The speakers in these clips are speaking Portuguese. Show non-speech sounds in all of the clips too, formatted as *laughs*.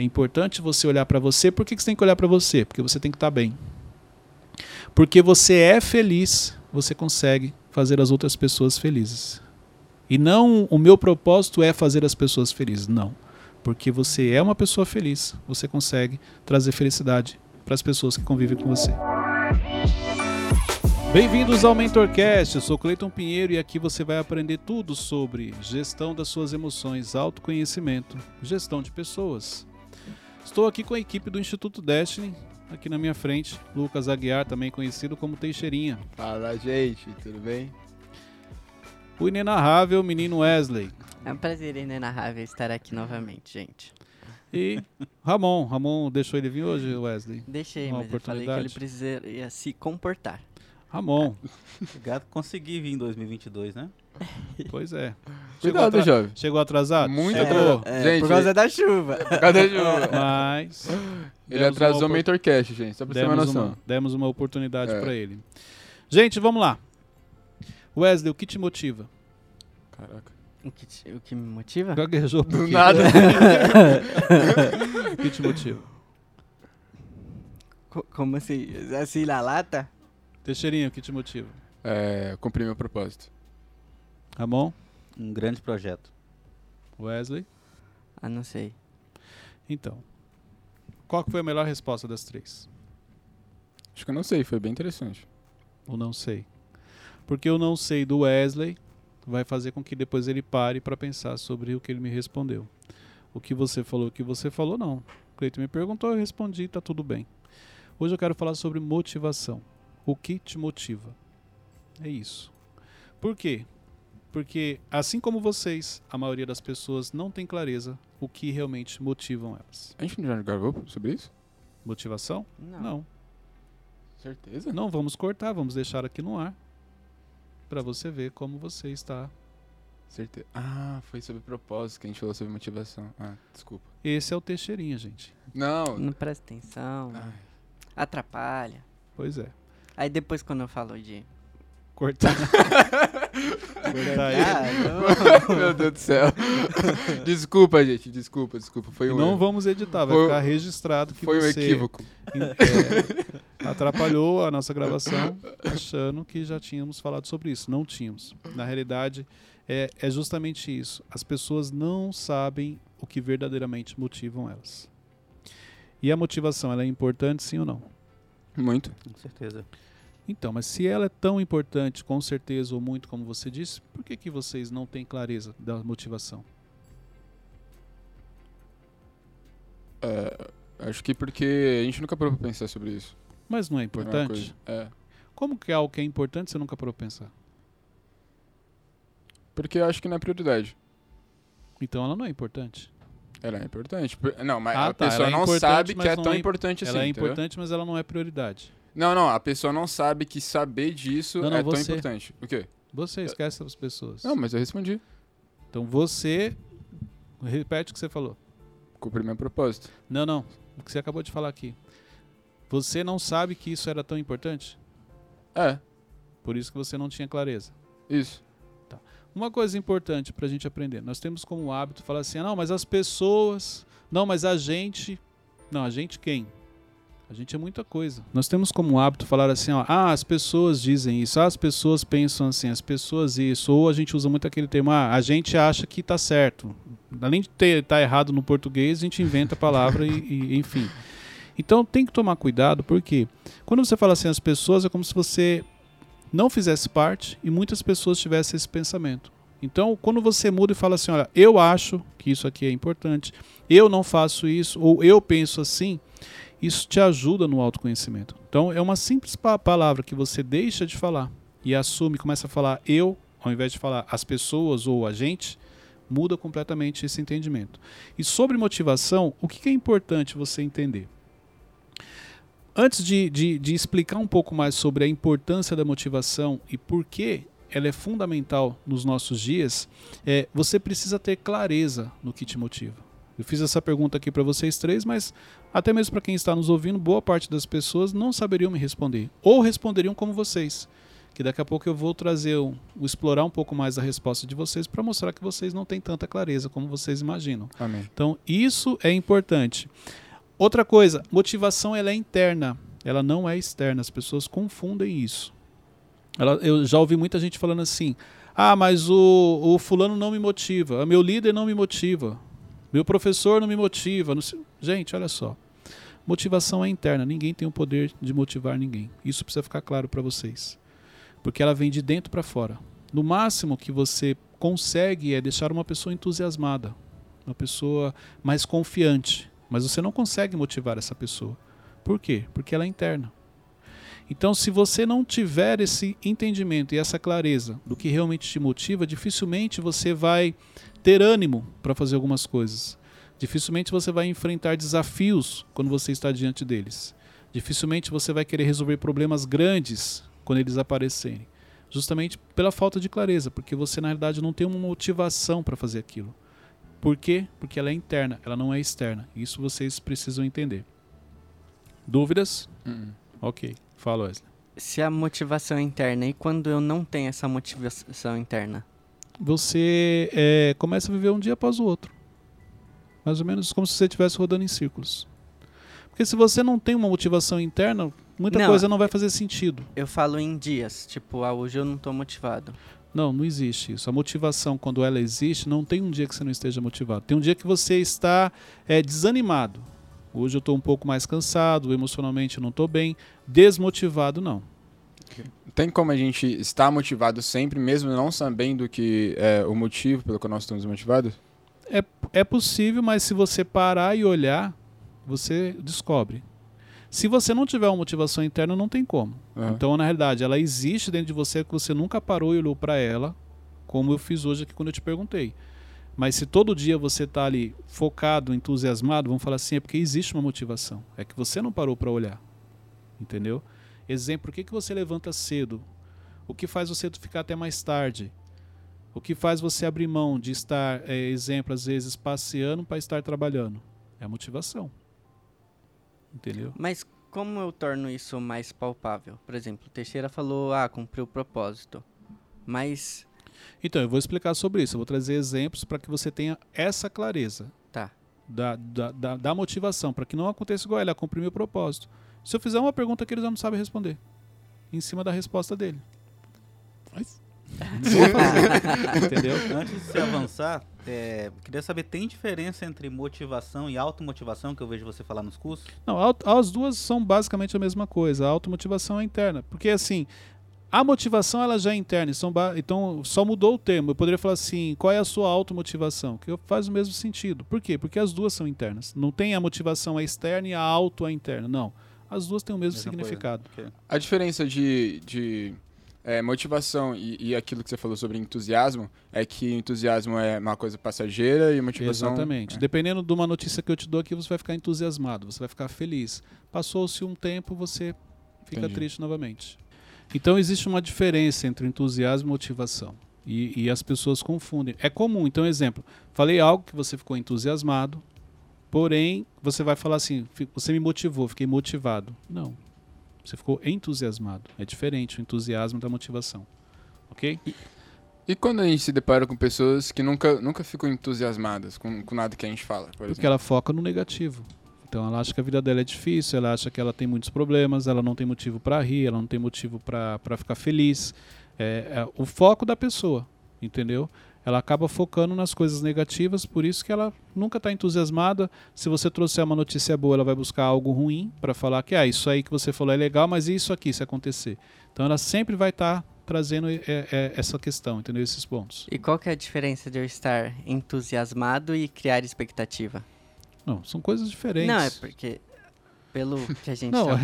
É importante você olhar para você. Por que, que você tem que olhar para você? Porque você tem que estar bem. Porque você é feliz, você consegue fazer as outras pessoas felizes. E não o meu propósito é fazer as pessoas felizes, não. Porque você é uma pessoa feliz, você consegue trazer felicidade para as pessoas que convivem com você. Bem-vindos ao MentorCast, eu sou Cleiton Pinheiro e aqui você vai aprender tudo sobre gestão das suas emoções, autoconhecimento, gestão de pessoas. Estou aqui com a equipe do Instituto Destiny, aqui na minha frente, Lucas Aguiar, também conhecido como Teixeirinha. Fala, gente, tudo bem? O inenarrável menino Wesley. É um prazer inenarrável estar aqui novamente, gente. E Ramon. Ramon deixou ele vir hoje, Wesley? Deixei, Uma mas eu falei que ele precisaria se comportar. Ramon. *laughs* Obrigado, consegui vir em 2022, né? Pois é. *laughs* Cuidado, atra- jovem. Chegou atrasado? Muito Chegou. É, Gente, por causa da chuva. Cadê o jogo? *laughs* Mas. Ele demos atrasou o Mentorcast, gente, só pra você ter uma demos noção. uma, demos uma oportunidade É. pra ele. Gente, vamos lá. Wesley, o que te motiva? Caraca. O que, te- o que me motiva? Gaguejou por nada. *laughs* O que te motiva? Co- Como assim? Assim na lata? Teixeirinha, o que te motiva? É, cumpri meu propósito. Ramon? Um grande projeto. Wesley? Ah, não sei. Então. Qual foi a melhor resposta das três? Acho que eu não sei, foi bem interessante. O não sei. Porque o não sei do Wesley vai fazer com que depois ele pare para pensar sobre o que ele me respondeu. O que você falou, o que você falou, não. O Cleiton me perguntou, eu respondi, tá tudo bem. Hoje eu quero falar sobre motivação. O que te motiva? É isso. Por quê? Porque, assim como vocês, a maioria das pessoas não tem clareza o que realmente motivam elas. A gente já gravou sobre isso? Motivação? Não. não. Certeza? Não vamos cortar, vamos deixar aqui no ar para você ver como você está. Certeza. Ah, foi sobre propósito que a gente falou sobre motivação. Ah, desculpa. Esse é o Teixeirinha, gente. Não. Não presta atenção. Ai, Atrapalha. Pois é. Aí depois quando eu falo de... Cortar. *laughs* Ah, não. *laughs* meu Deus do céu. desculpa, gente, desculpa, desculpa. Foi um não erro. vamos editar, vai Foi- ficar registrado que Foi um você equívoco. é, atrapalhou a nossa gravação achando que já tínhamos falado sobre isso. Não tínhamos. Na realidade, é, é justamente isso. As pessoas não sabem o que verdadeiramente motivam elas. E a motivação, ela é importante sim ou não? Muito. Com certeza. Então, mas se ela é tão importante, com certeza ou muito, como você disse, por que, que vocês não têm clareza da motivação? É, acho que porque a gente nunca parou pra pensar sobre isso. Mas não é importante? É. Como que é algo que é importante você nunca parou pra pensar? Porque eu acho que não é prioridade. Então ela não é importante. Ela é importante. Por- Não, mas Ah, a tá, pessoa é não importante, sabe que é tão é- importante assim. ela é entendeu? importante, mas ela não é prioridade. Não, não, a pessoa não sabe que saber disso Não, não, é tão você. importante. O quê? Você esquece das pessoas. Não, mas eu respondi. Então você. Repete o que você falou. Cumpri meu propósito. Não, não. O que você acabou de falar aqui. Você não sabe que isso era tão importante? É, Por isso que você não tinha clareza. isso. Uma coisa importante pra gente aprender. Nós temos como hábito falar assim: ah, não, mas as pessoas. Não, mas a gente. Não, a gente quem? A gente é muita coisa. Nós temos como hábito falar assim: ó, ah, as pessoas dizem isso, ah, as pessoas pensam assim, as pessoas isso. Ou a gente usa muito aquele termo: ah, a gente acha que tá certo. Além de ter tá errado no português, a gente inventa a palavra e, e enfim. Então tem que tomar cuidado, porque quando você fala assim as pessoas, é como se você não fizesse parte e muitas pessoas tivessem esse pensamento. Então, quando você muda e fala assim, olha, eu acho que isso aqui é importante, eu não faço isso, ou eu penso assim, isso te ajuda no autoconhecimento. Então, é uma simples pa- palavra que você deixa de falar e assume, começa a falar eu, ao invés de falar as pessoas ou a gente, muda completamente esse entendimento. E sobre motivação, o que é importante você entender? Antes de, de, de explicar um pouco mais sobre a importância da motivação e por que ela é fundamental nos nossos dias, é, você precisa ter clareza no que te motiva. Eu fiz essa pergunta aqui para vocês três, mas até mesmo para quem está nos ouvindo, boa parte das pessoas não saberiam me responder. Ou responderiam como vocês, que daqui a pouco eu vou trazer, um, explorar um pouco mais a resposta de vocês para mostrar que vocês não têm tanta clareza como vocês imaginam. Amém. Então, isso é importante. Outra coisa, motivação ela é interna, ela não é externa. As pessoas confundem isso. Ela- eu já ouvi muita gente falando assim: ah, mas o, o fulano não me motiva, meu líder não me motiva, meu professor não me motiva. não Gente, olha só. Motivação é interna, ninguém tem o poder de motivar ninguém. Isso precisa ficar claro para vocês. Porque ela vem de dentro para fora. No máximo que você consegue é deixar uma pessoa entusiasmada, uma pessoa mais confiante, mas você não consegue motivar essa pessoa. Por quê? Porque ela é interna. Então, se você não tiver esse entendimento e essa clareza do que realmente te motiva, dificilmente você vai ter ânimo para fazer algumas coisas. Dificilmente você vai enfrentar desafios quando você está diante deles. Dificilmente você vai querer resolver problemas grandes quando eles aparecerem. Justamente pela falta de clareza, porque você na realidade não tem uma motivação para fazer aquilo. Por quê? Porque ela é interna, ela não é externa. Isso vocês precisam entender. Dúvidas? Hum. Ok. Fala, Wesley. Se a motivação é interna e quando eu não tenho essa motivação interna? Você é, começa a viver um dia após o outro. Mais ou menos como se você estivesse rodando em círculos. Porque se você não tem uma motivação interna, muita Não. coisa não vai fazer sentido. Eu falo em dias, tipo, ah, hoje eu não tô motivado. Não, não existe isso. A motivação, quando ela existe, não tem um dia que você não esteja motivado. Tem um dia que você está é, desanimado. Hoje eu estou um pouco mais cansado, emocionalmente não estou bem. Desmotivado, não. Tem como a gente estar motivado sempre, mesmo não sabendo que é o motivo pelo qual nós estamos motivados? É possível, mas se você parar e olhar, você descobre. Se você não tiver uma motivação interna, não tem como. Aham. Então, na realidade, ela existe dentro de você que você nunca parou e olhou para ela, como eu fiz hoje aqui quando eu te perguntei. Mas se todo dia você está ali focado, entusiasmado, vamos falar assim, é porque existe uma motivação. É que você não parou para olhar. Entendeu? Exemplo, por que, que você levanta cedo? O que faz você ficar até mais tarde? O que faz você abrir mão de estar, é, exemplo, às vezes passeando para estar trabalhando? É a motivação. Entendeu? Mas como eu torno isso mais palpável? Por exemplo, o Teixeira falou, ah, cumpriu o propósito. Mas, Então, eu vou explicar sobre isso. Eu vou trazer exemplos para que você tenha essa clareza tá. da, da, da, da motivação, para que não aconteça igual ele, a cumprir meu propósito. Se eu fizer uma pergunta que ele já não sabe responder, em cima da resposta dele. Mas- *laughs* Entendeu? Antes de você avançar, é, queria saber, tem diferença entre motivação e automotivação, que eu vejo você falar nos cursos? Não, as duas são basicamente a mesma coisa. A automotivação é interna. Porque assim, a motivação ela já é interna. Então, só mudou o termo. Eu poderia falar assim, qual é a sua automotivação? Que faz o mesmo sentido. Por quê? Porque as duas são internas. Não tem a motivação a externa e a auto a interna. Não. As duas têm o mesmo Mesma significado. coisa. Ok. A diferença de, de é, motivação e, e aquilo que você falou sobre entusiasmo é que entusiasmo é uma coisa passageira e motivação. Exatamente. é. Dependendo de uma notícia que eu te dou aqui, você vai ficar entusiasmado, você vai ficar feliz. Passou-se um tempo, você fica Entendi. triste novamente. Então existe uma diferença entre entusiasmo e motivação. E, e as pessoas confundem. É comum, então, exemplo, falei algo que você ficou entusiasmado, porém, você vai falar assim, "Fi- você me motivou, fiquei motivado. Não. Você ficou entusiasmado. É diferente o entusiasmo da motivação. Ok? E quando a gente se depara com pessoas que nunca, nunca ficam entusiasmadas com, com nada que a gente fala, por Porque exemplo. ela foca no negativo. Então ela acha que a vida dela é difícil, ela acha que ela tem muitos problemas, ela não tem motivo para rir, ela não tem motivo para ficar feliz. É, é o foco da pessoa, entendeu? Ela acaba focando nas coisas negativas, por isso que ela nunca está entusiasmada. Se você trouxer uma notícia boa, ela vai buscar algo ruim para falar que ah, isso aí que você falou é legal, mas e isso aqui se acontecer? Então ela sempre vai estar trazendo é, é, essa questão, entendeu? Esses pontos. E qual que é a diferença de eu estar entusiasmado e criar expectativa? Não, são coisas diferentes. Não, é porque pelo que a gente Não, tá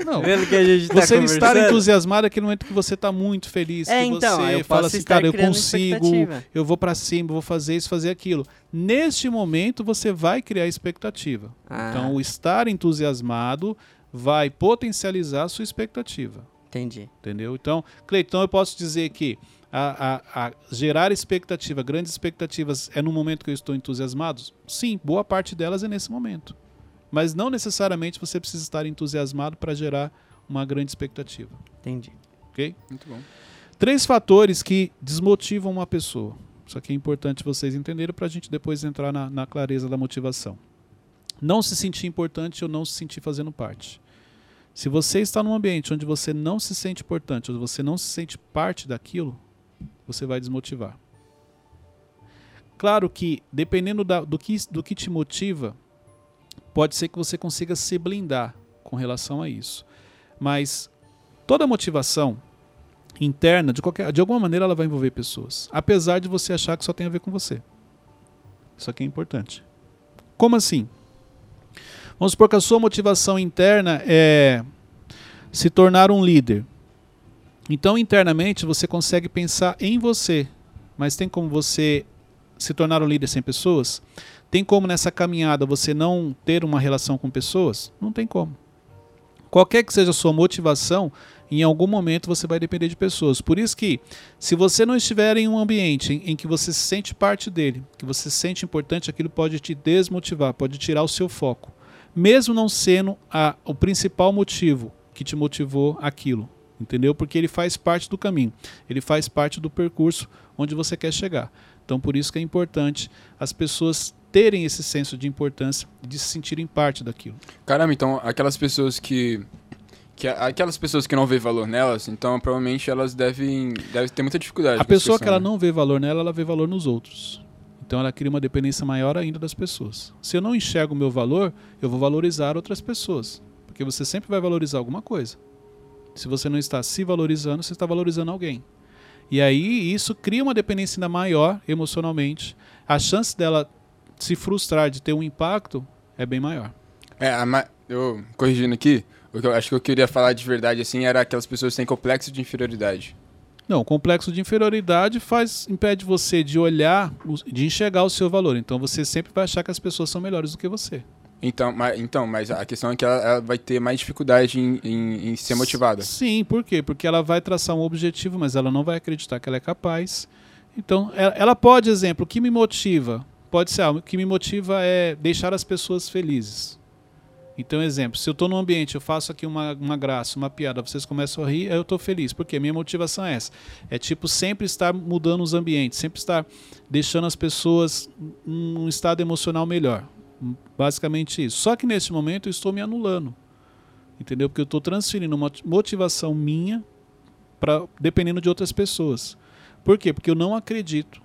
é-. Não, Pelo que a gente tá Você estar entusiasmado é aquele momento que você está muito feliz, É, que então, você eu fala assim, cara, eu consigo, eu vou para cima, vou fazer isso, fazer aquilo. Neste momento você vai criar expectativa. Ah, Então, o estar entusiasmado vai potencializar a sua expectativa, entendi. entendeu? Então, Cleiton, eu posso dizer que a, a- a gerar expectativa, grandes expectativas, é no momento que eu estou entusiasmado? Sim, boa parte delas é nesse momento. Mas não necessariamente você precisa estar entusiasmado para gerar uma grande expectativa. Entendi. Ok? Muito bom. Três fatores que desmotivam uma pessoa. Isso aqui é importante vocês entenderem para a gente depois entrar na, na clareza da motivação. Não se sentir importante ou não se sentir fazendo parte. Se você está num ambiente onde você não se sente importante, ou você não se sente parte daquilo, você vai desmotivar. Claro que, dependendo da- do, que, do que te motiva, pode ser que você consiga se blindar com relação a isso. Mas toda motivação interna, de, qualquer, de alguma maneira, ela vai envolver pessoas. Apesar de você achar que só tem a ver com você. Isso aqui é importante. Como assim? Vamos supor que a sua motivação interna é se tornar um líder. Então, internamente, você consegue pensar em você. Mas tem como você se tornar um líder sem pessoas? Tem como nessa caminhada você não ter uma relação com pessoas? Não tem como. Qualquer que seja a sua motivação, em algum momento você vai depender de pessoas. Por isso que, se você não estiver em um ambiente em, em que você se sente parte dele, que você se sente importante, aquilo pode te desmotivar, pode tirar o seu foco. Mesmo não sendo a, o principal motivo que te motivou aquilo. Entendeu? Porque ele faz parte do caminho, ele faz parte do percurso onde você quer chegar. Então, por isso que é importante as pessoas terem esse senso de importância, de se sentirem parte daquilo. Caramba, então aquelas pessoas que. que aquelas pessoas que não vê valor nelas, então provavelmente elas devem, devem ter muita dificuldade. A pessoa que ela né? não vê valor nela, ela vê valor nos outros. Então ela cria uma dependência maior ainda das pessoas. Se eu não enxergo o meu valor, eu vou valorizar outras pessoas. Porque você sempre vai valorizar alguma coisa. Se você não está se valorizando, você está valorizando alguém. E aí isso cria uma dependência ainda maior emocionalmente. A chance dela se frustrar de ter um impacto é bem maior. É, eu corrigindo aqui, o que eu acho que eu queria falar de verdade assim era aquelas pessoas que têm complexo de inferioridade. Não, o complexo de inferioridade faz impede você de olhar, de enxergar o seu valor. Então você sempre vai achar que as pessoas são melhores do que você. Então, mas, então, mas a questão é que ela, ela vai ter mais dificuldade em, em- em ser motivada. Sim, por quê? Porque ela vai traçar um objetivo, mas ela não vai acreditar que ela é capaz. Então, ela, ela pode, exemplo, o que me motiva? Pode ser, ah, o que me motiva é deixar as pessoas felizes. Então, exemplo, se eu estou num ambiente, eu faço aqui uma, uma graça, uma piada, vocês começam a rir, aí eu estou feliz. Por quê? Minha motivação é essa. É tipo sempre estar mudando os ambientes, sempre estar deixando as pessoas num estado emocional melhor. Basicamente isso. Só que nesse momento eu estou me anulando. Entendeu? Porque eu estou transferindo uma motivação minha para dependendo de outras pessoas. Por quê? Porque eu não acredito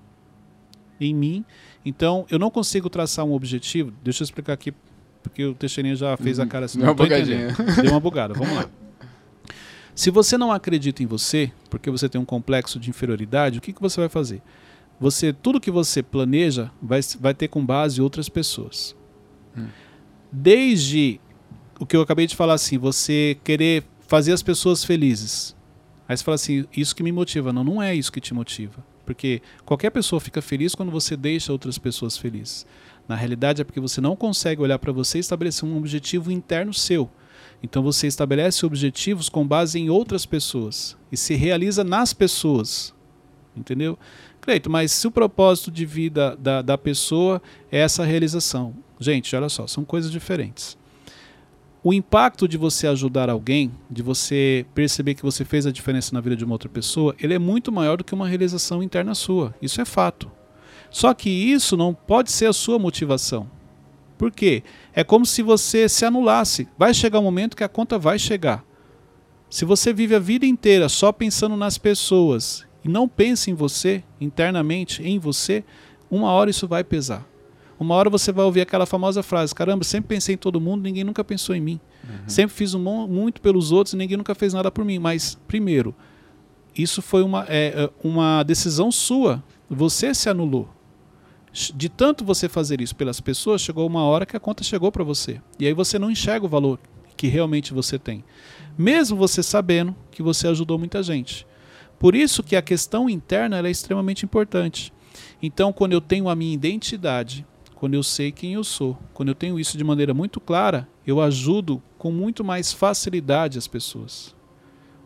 em mim. Então, eu não consigo traçar um objetivo. Deixa eu explicar aqui, porque o Teixeirinha já fez a cara assim. Deu uma bugadinha. entendendo. Deu uma bugada. Vamos lá. Se você não acredita em você, porque você tem um complexo de inferioridade, o que, que você vai fazer? Você, tudo que você planeja vai, vai ter com base outras pessoas. Desde o que eu acabei de falar assim, você querer fazer as pessoas felizes. Aí você fala assim, isso que me motiva. Não, não é isso que te motiva. Porque qualquer pessoa fica feliz quando você deixa outras pessoas felizes. Na realidade é porque você não consegue olhar para você e estabelecer um objetivo interno seu. Então você estabelece objetivos com base em outras pessoas e se realiza nas pessoas. Entendeu? Cleito, mas se o propósito de vida da, da pessoa é essa realização. Gente, olha só, são coisas diferentes. O impacto de você ajudar alguém, de você perceber que você fez a diferença na vida de uma outra pessoa, ele é muito maior do que uma realização interna sua. Isso é fato. Só que isso não pode ser a sua motivação. Por quê? É como se você se anulasse. Vai chegar um momento que a conta vai chegar. Se você vive a vida inteira só pensando nas pessoas e não pensa em você, internamente, em você, uma hora isso vai pesar. Uma hora você vai ouvir aquela famosa frase: caramba, sempre pensei em todo mundo, ninguém nunca pensou em mim. Sempre fiz um muito pelos outros e ninguém nunca fez nada por mim. Mas, primeiro, isso foi uma, é, é, uma decisão sua. Você se anulou. De tanto você fazer isso pelas pessoas, chegou uma hora que a conta chegou para você. E aí você não enxerga o valor que realmente você tem. Mesmo você sabendo que você ajudou muita gente. Por isso que a questão interna é extremamente importante. Então, quando eu tenho a minha identidade, quando eu sei quem eu sou, quando eu tenho isso de maneira muito clara, eu ajudo com muito mais facilidade as pessoas.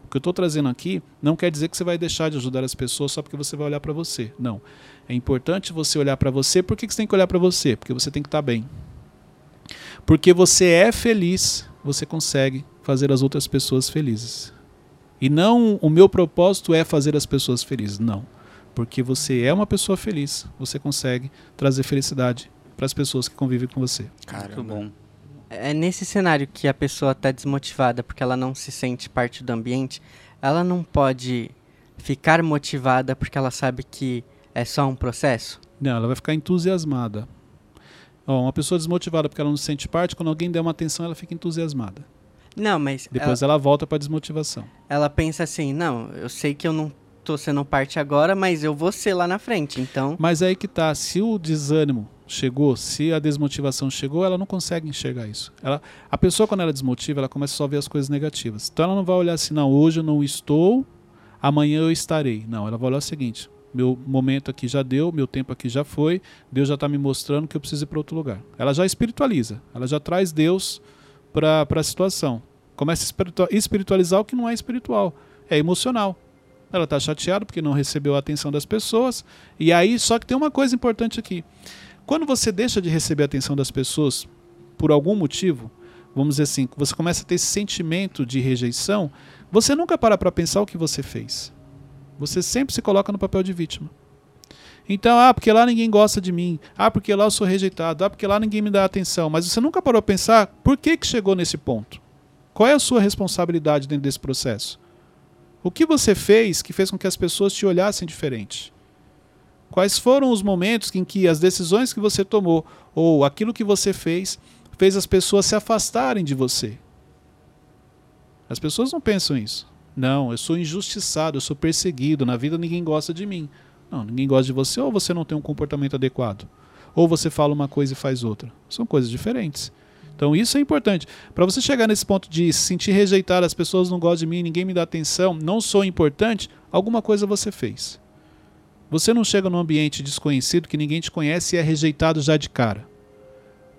O que eu estou trazendo aqui não quer dizer que você vai deixar de ajudar as pessoas só porque você vai olhar para você. Não. É importante você olhar para você. Por que que você tem que olhar para você? Porque você tem que estar bem. Porque você é feliz, você consegue fazer as outras pessoas felizes. E não o meu propósito é fazer as pessoas felizes. Não. Porque você é uma pessoa feliz. Você consegue trazer felicidade para as pessoas que convivem com você. Muito Caramba. bom. É nesse cenário que a pessoa está desmotivada porque ela não se sente parte do ambiente, ela não pode ficar motivada porque ela sabe que é só um processo? Não, ela vai ficar entusiasmada. Ó, uma pessoa desmotivada porque ela não se sente parte, quando alguém der uma atenção, ela fica entusiasmada. Não, mas Depois ela, volta para desmotivação. ela pensa assim, não, eu sei que eu não tô sendo parte agora, mas eu vou ser lá na frente, então... Mas aí que tá, se o desânimo chegou, se a desmotivação chegou, ela não consegue enxergar isso. Ela, a pessoa quando ela desmotiva, ela começa só a ver as coisas negativas. Então ela não vai olhar assim, não, hoje eu não estou, amanhã eu estarei. Não, ela vai olhar o seguinte, meu momento aqui já deu, meu tempo aqui já foi, Deus já está me mostrando que eu preciso ir para outro lugar. Ela já espiritualiza, ela já traz Deus para a situação. Começa a espiritua- espiritualizar o que não é espiritual, é emocional. Ela está chateada porque não recebeu a atenção das pessoas. E aí, só que tem uma coisa importante aqui. Quando você deixa de receber a atenção das pessoas por algum motivo, vamos dizer assim, você começa a ter esse sentimento de rejeição, você nunca para para pensar o que você fez. Você sempre se coloca no papel de vítima. Então, ah, porque lá ninguém gosta de mim. Ah, porque lá eu sou rejeitado. Ah, porque lá ninguém me dá atenção. Mas você nunca parou para pensar por que, que chegou nesse ponto? Qual é a sua responsabilidade dentro desse processo? O que você fez que fez com que as pessoas te olhassem diferente? Quais foram os momentos em que as decisões que você tomou ou aquilo que você fez fez as pessoas se afastarem de você? As pessoas não pensam isso. Não, eu sou injustiçado, eu sou perseguido, na vida ninguém gosta de mim. Não, ninguém gosta de você ou você não tem um comportamento adequado. Ou você fala uma coisa e faz outra. São coisas diferentes. Então isso é importante. Para você chegar nesse ponto de se sentir rejeitado, as pessoas não gostam de mim, ninguém me dá atenção, não sou importante, alguma coisa você fez. Você não chega num ambiente desconhecido que ninguém te conhece e é rejeitado já de cara.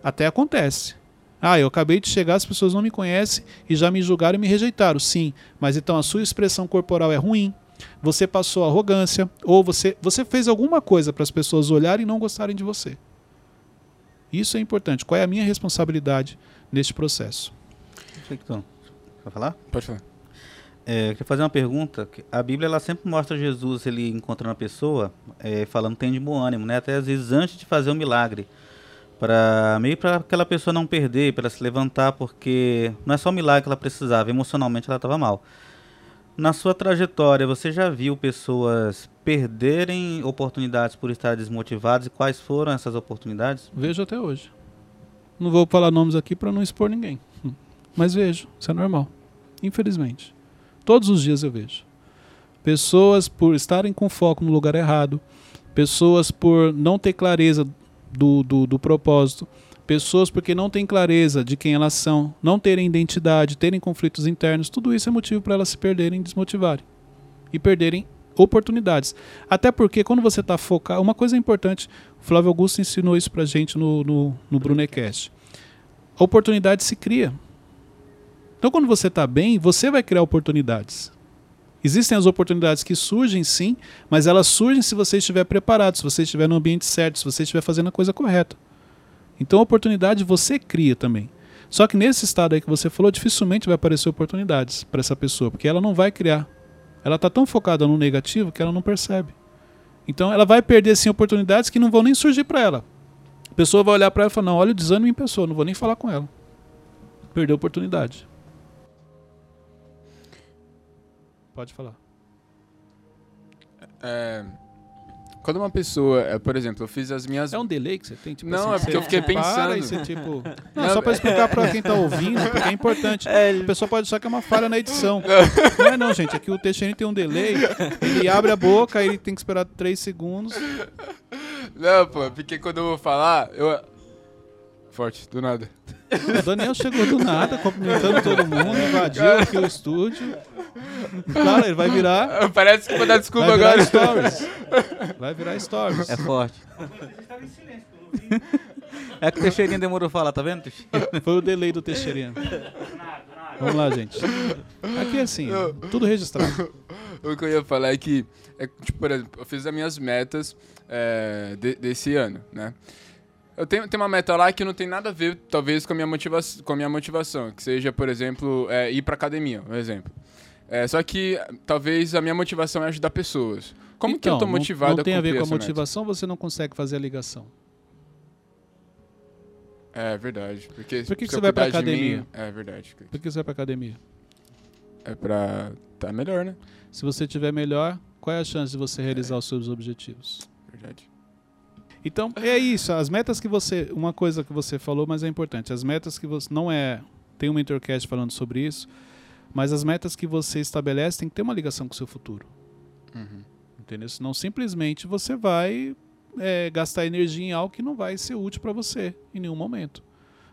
Até acontece. Ah, eu acabei de chegar, as pessoas não me conhecem e já me julgaram e me rejeitaram. Sim, mas então a sua expressão corporal é ruim, você passou arrogância, ou você, você fez alguma coisa para as pessoas olharem e não gostarem de você. Isso é importante. Qual é a minha responsabilidade neste processo? Victor, vai falar? Pode falar. É, queria fazer uma pergunta. A Bíblia ela sempre mostra Jesus ele encontrando a pessoa, é, falando tem de bom ânimo, né? Até às vezes antes de fazer o milagre, para meio para aquela pessoa não perder, para se levantar, porque não é só o milagre que ela precisava, emocionalmente ela estava mal. Na sua trajetória, você já viu pessoas perderem oportunidades por estar desmotivadas e quais foram essas oportunidades? Vejo até hoje. Não vou falar nomes aqui para não expor ninguém. Mas vejo, isso é normal. Infelizmente. Todos os dias eu vejo. Pessoas por estarem com foco no lugar errado, pessoas por não ter clareza do, do, do propósito, pessoas porque não têm clareza de quem elas são, não terem identidade, terem conflitos internos, tudo isso é motivo para elas se perderem, desmotivarem e perderem oportunidades. Até porque quando você está focado, uma coisa importante, o Flávio Augusto ensinou isso pra gente no, no, no Brunecast. A oportunidade se cria. Então quando você está bem, você vai criar oportunidades. Existem as oportunidades que surgem sim, mas elas surgem se você estiver preparado, se você estiver no ambiente certo, se você estiver fazendo a coisa correta. Então a oportunidade você cria também. Só que nesse estado aí que você falou, dificilmente vai aparecer oportunidades para essa pessoa, porque ela não vai criar. Ela está tão focada no negativo que ela não percebe. Então ela vai perder sim oportunidades que não vão nem surgir para ela. A pessoa vai olhar para ela e falar: "Não, olha o desânimo em pessoa, não vou nem falar com ela". Perdeu a oportunidade. Pode falar. É, quando uma pessoa, é, por exemplo, eu fiz as minhas. É um delay que você tem? Tipo Não, assim, é porque eu fiquei pensando. você, tipo... *laughs* Não, Não, só para é- explicar para quem tá ouvindo, porque é importante. A pessoa pode achar que é uma falha na edição. *laughs* Não é não, gente. Aqui o Teixeira tem um delay, ele abre a boca, aí ele tem que esperar 3 segundos. Não, pô, porque quando eu vou falar, eu. Forte, do nada. O Daniel chegou do nada, cumprimentando todo mundo, invadiu aqui o estúdio. Claro, ele vai virar... *laughs* Parece que vou dar desculpa Vai virar agora. stories. *laughs* Vai virar stories. É forte. É que o Teixeirinha demorou a falar, tá vendo? *laughs* Foi o delay do Teixeirinha. Vamos lá, gente. Aqui é assim, tudo registrado. O que eu ia falar é que, é, tipo, por exemplo, eu fiz as minhas metas é, de- desse ano, né? Eu tenho, tenho uma meta lá que não tem nada a ver, talvez, com a minha, motiva com a minha motivação. Que seja, por exemplo, é, ir pra academia, um exemplo. É, só que talvez a minha motivação é ajudar pessoas. Como que eu Então, tô não- motivado Não tem a ver com a essa meta? motivação, você não consegue fazer a ligação. É verdade. Porque Por que que você vai pra academia? mim- é verdade. Por que você vai pra academia? É pra tá melhor, né? Se você tiver melhor, qual é a chance de você realizar os seus objetivos? Verdade. Então, é isso. As metas que você. Uma coisa que você falou, mas é importante. As metas que você. Não é. Tem um mentorcast falando sobre isso. Mas as metas que você estabelece tem que ter uma ligação com o seu futuro. Uhum. Entendeu? Senão simplesmente você vai é, gastar energia em algo que não vai ser útil para você em nenhum momento.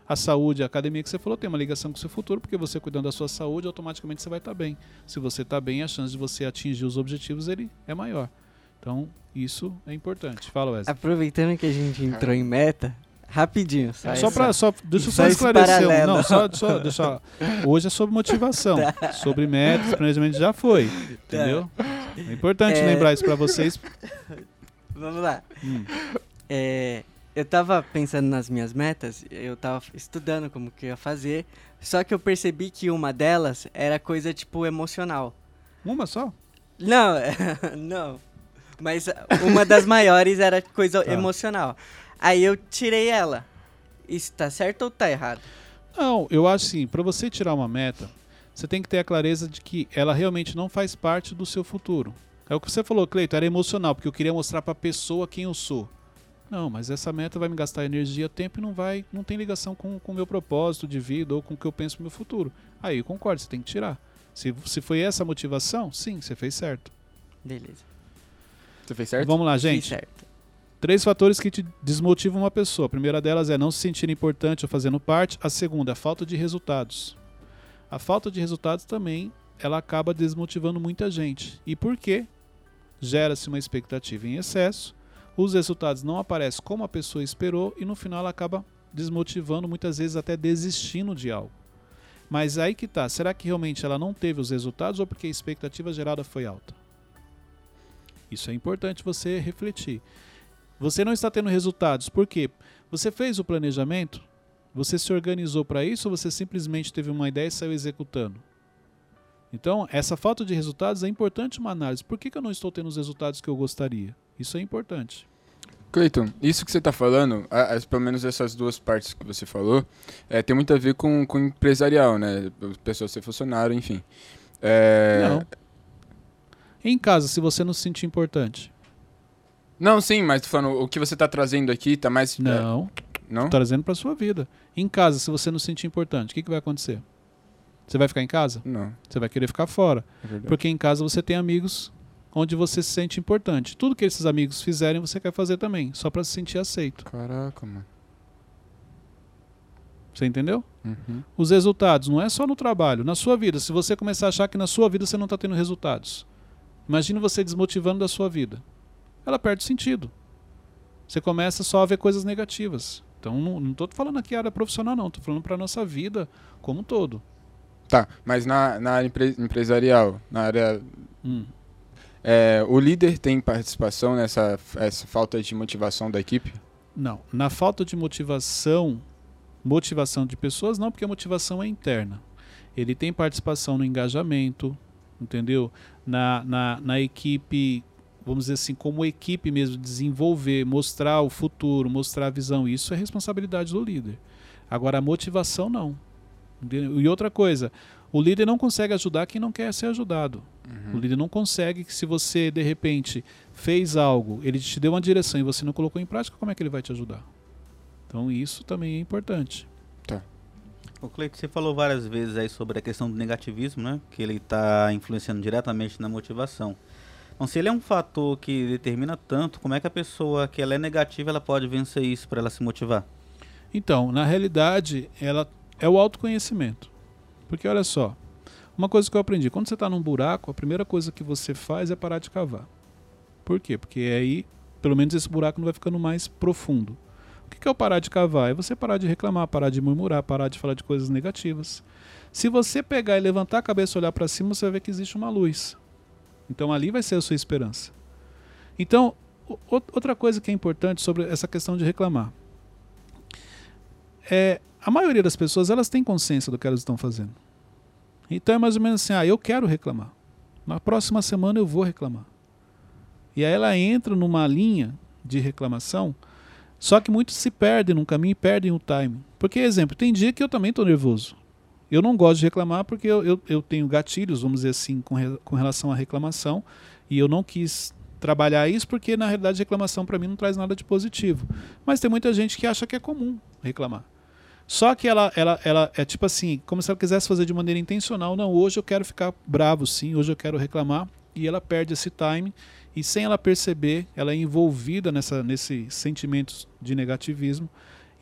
A saúde, a academia que você falou, tem uma ligação com o seu futuro, porque você cuidando da sua saúde, automaticamente você vai estar bem. Se você está bem, a chance de você atingir os objetivos ele é maior. Então, isso é importante. Fala, Wesley. Aproveitando que a gente entrou em meta, rapidinho. Só, Só para só deixa eu só só esclarecer, não, só, só deixa hoje é sobre motivação, *laughs* sobre metas, planejamento já foi, entendeu? É importante É. lembrar isso para vocês. Vamos lá. Hum. É, eu tava pensando nas minhas metas, eu tava estudando como que eu ia fazer, só que eu percebi que uma delas era coisa tipo emocional. Uma só? Não, *laughs* não. Mas uma das maiores era coisa Tá. emocional. Aí eu tirei ela. Isso tá certo ou tá errado? Não, eu acho assim, para você tirar uma meta, você tem que ter a clareza de que ela realmente não faz parte do seu futuro. É o que você falou, Cleito, era emocional, porque eu queria mostrar para a pessoa quem eu sou. Não, mas essa meta vai me gastar energia, tempo e não vai, não tem ligação com com o meu propósito de vida ou com o que eu penso no meu futuro. Aí eu concordo, você tem que tirar. Se, se foi essa a motivação, sim, você fez certo. Beleza. Você fez certo? Vamos lá, Fiz gente. certo. Três fatores que te desmotivam uma pessoa. A primeira delas é não se sentir importante ou fazendo parte. A segunda, a falta de resultados. A falta de resultados também, ela acaba desmotivando muita gente. E por quê? Gera-se uma expectativa em excesso, os resultados não aparecem como a pessoa esperou e no final ela acaba desmotivando, muitas vezes até desistindo de algo. Mas aí que tá, será que realmente ela não teve os resultados ou porque a expectativa gerada foi alta? Isso é importante você refletir. Você não está tendo resultados. Por quê? Você fez o planejamento? Você se organizou para isso ou você simplesmente teve uma ideia e saiu executando? Então, essa falta de resultados é importante uma análise. Por que, que eu não estou tendo os resultados que eu gostaria? Isso é importante. Cleiton, isso que você está falando, as- pelo menos essas duas partes que você falou, é, tem muito a ver com, com empresarial, né? Pessoa ser funcionário, enfim. É, Não. Em casa, se você não se sentir importante. Não, sim, mas tô falando, o que você está trazendo aqui tá mais. Não. é, não? Trazendo para sua vida. Em casa, se você não se sentir importante, o que, que vai acontecer? Você vai ficar em casa? Não, Você vai querer ficar fora. é. Porque em casa você tem amigos onde você se sente importante. Tudo que esses amigos fizerem, você quer fazer também, só para se sentir aceito. Caraca, mano. Você entendeu? Uhum. Os resultados não é só no trabalho, na sua vida. Se você começar a achar que na sua vida você não está tendo resultados, imagine você desmotivando da sua vida. Ela perde sentido. Você começa só a ver coisas negativas. Então não, tô falando aqui área profissional não, tô falando para nossa vida como um todo. Tá, mas na, na área empre- empresarial, na área. Hum. é, o líder tem participação nessa essa falta de motivação da equipe? Não, na falta de motivação, motivação de pessoas não, porque a motivação é interna. Ele tem participação no engajamento, entendeu? Na, na, na equipe, vamos dizer assim, como equipe mesmo, desenvolver, mostrar o futuro, mostrar a visão. Isso é responsabilidade do líder. Agora, a motivação não. E outra coisa, o líder não consegue ajudar quem não quer ser ajudado. O líder não consegue que se você, de repente, fez algo, ele te deu uma direção e você não colocou em prática, como é que ele vai te ajudar? Então isso também é importante. O Cleiton, você falou várias vezes aí sobre a questão do negativismo, né? Que ele está influenciando diretamente na motivação. Então, se ele é um fator que determina tanto, como é que a pessoa que ela é negativa, ela pode vencer isso para ela se motivar? Então, na realidade, ela é o autoconhecimento. Porque olha só, uma coisa que eu aprendi, quando você está num buraco, a primeira coisa que você faz é parar de cavar. Por quê? Porque aí, pelo menos esse buraco não vai ficando mais profundo. O que que é o parar de cavar? É você parar de reclamar, parar de murmurar, parar de falar de coisas negativas. Se você pegar e levantar a cabeça e olhar para cima, você vai ver que existe uma luz. Então ali vai ser a sua esperança. Então, outra coisa que é importante sobre essa questão de reclamar. É, a maioria das pessoas elas têm consciência do que elas estão fazendo. Então é mais ou menos assim: ah, eu quero reclamar. Na próxima semana eu vou reclamar. E aí ela entra numa linha de reclamação, só que muitos se perdem no caminho e perdem o time. Porque, exemplo, tem dia que eu também estou nervoso. Eu não gosto de reclamar porque eu, eu, eu tenho gatilhos, vamos dizer assim, com, re, com relação à reclamação, e eu não quis trabalhar isso porque, na realidade, reclamação para mim não traz nada de positivo. Mas tem muita gente que acha que é comum reclamar. Só que ela, ela, ela é tipo assim, como se ela quisesse fazer de maneira intencional. Não, hoje eu quero ficar bravo, sim, hoje eu quero reclamar. E ela perde esse time e sem ela perceber, ela é envolvida nessa, nesse sentimento de negativismo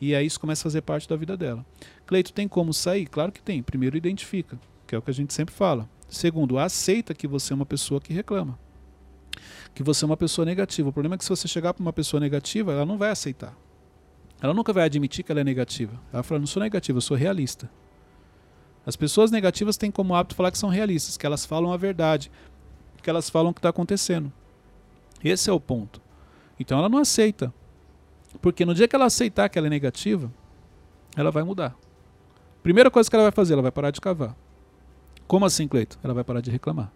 e aí isso começa a fazer parte da vida dela. Cleito, tem como sair? Claro que tem. Primeiro, identifica, que é o que a gente sempre fala. Segundo, aceita que você é uma pessoa que reclama. Que você é uma pessoa negativa. O problema é que se você chegar para uma pessoa negativa, ela não vai aceitar. Ela nunca vai admitir que ela é negativa. Ela fala, não sou negativa, eu sou realista. As pessoas negativas têm como hábito falar que são realistas, que elas falam a verdade, que elas falam o que está acontecendo. Esse é o ponto. Então ela não aceita. Porque no dia que ela aceitar que ela é negativa, ela vai mudar. Primeira coisa que ela vai fazer, ela vai parar de cavar. Como assim, Cleito? Ela vai parar de reclamar.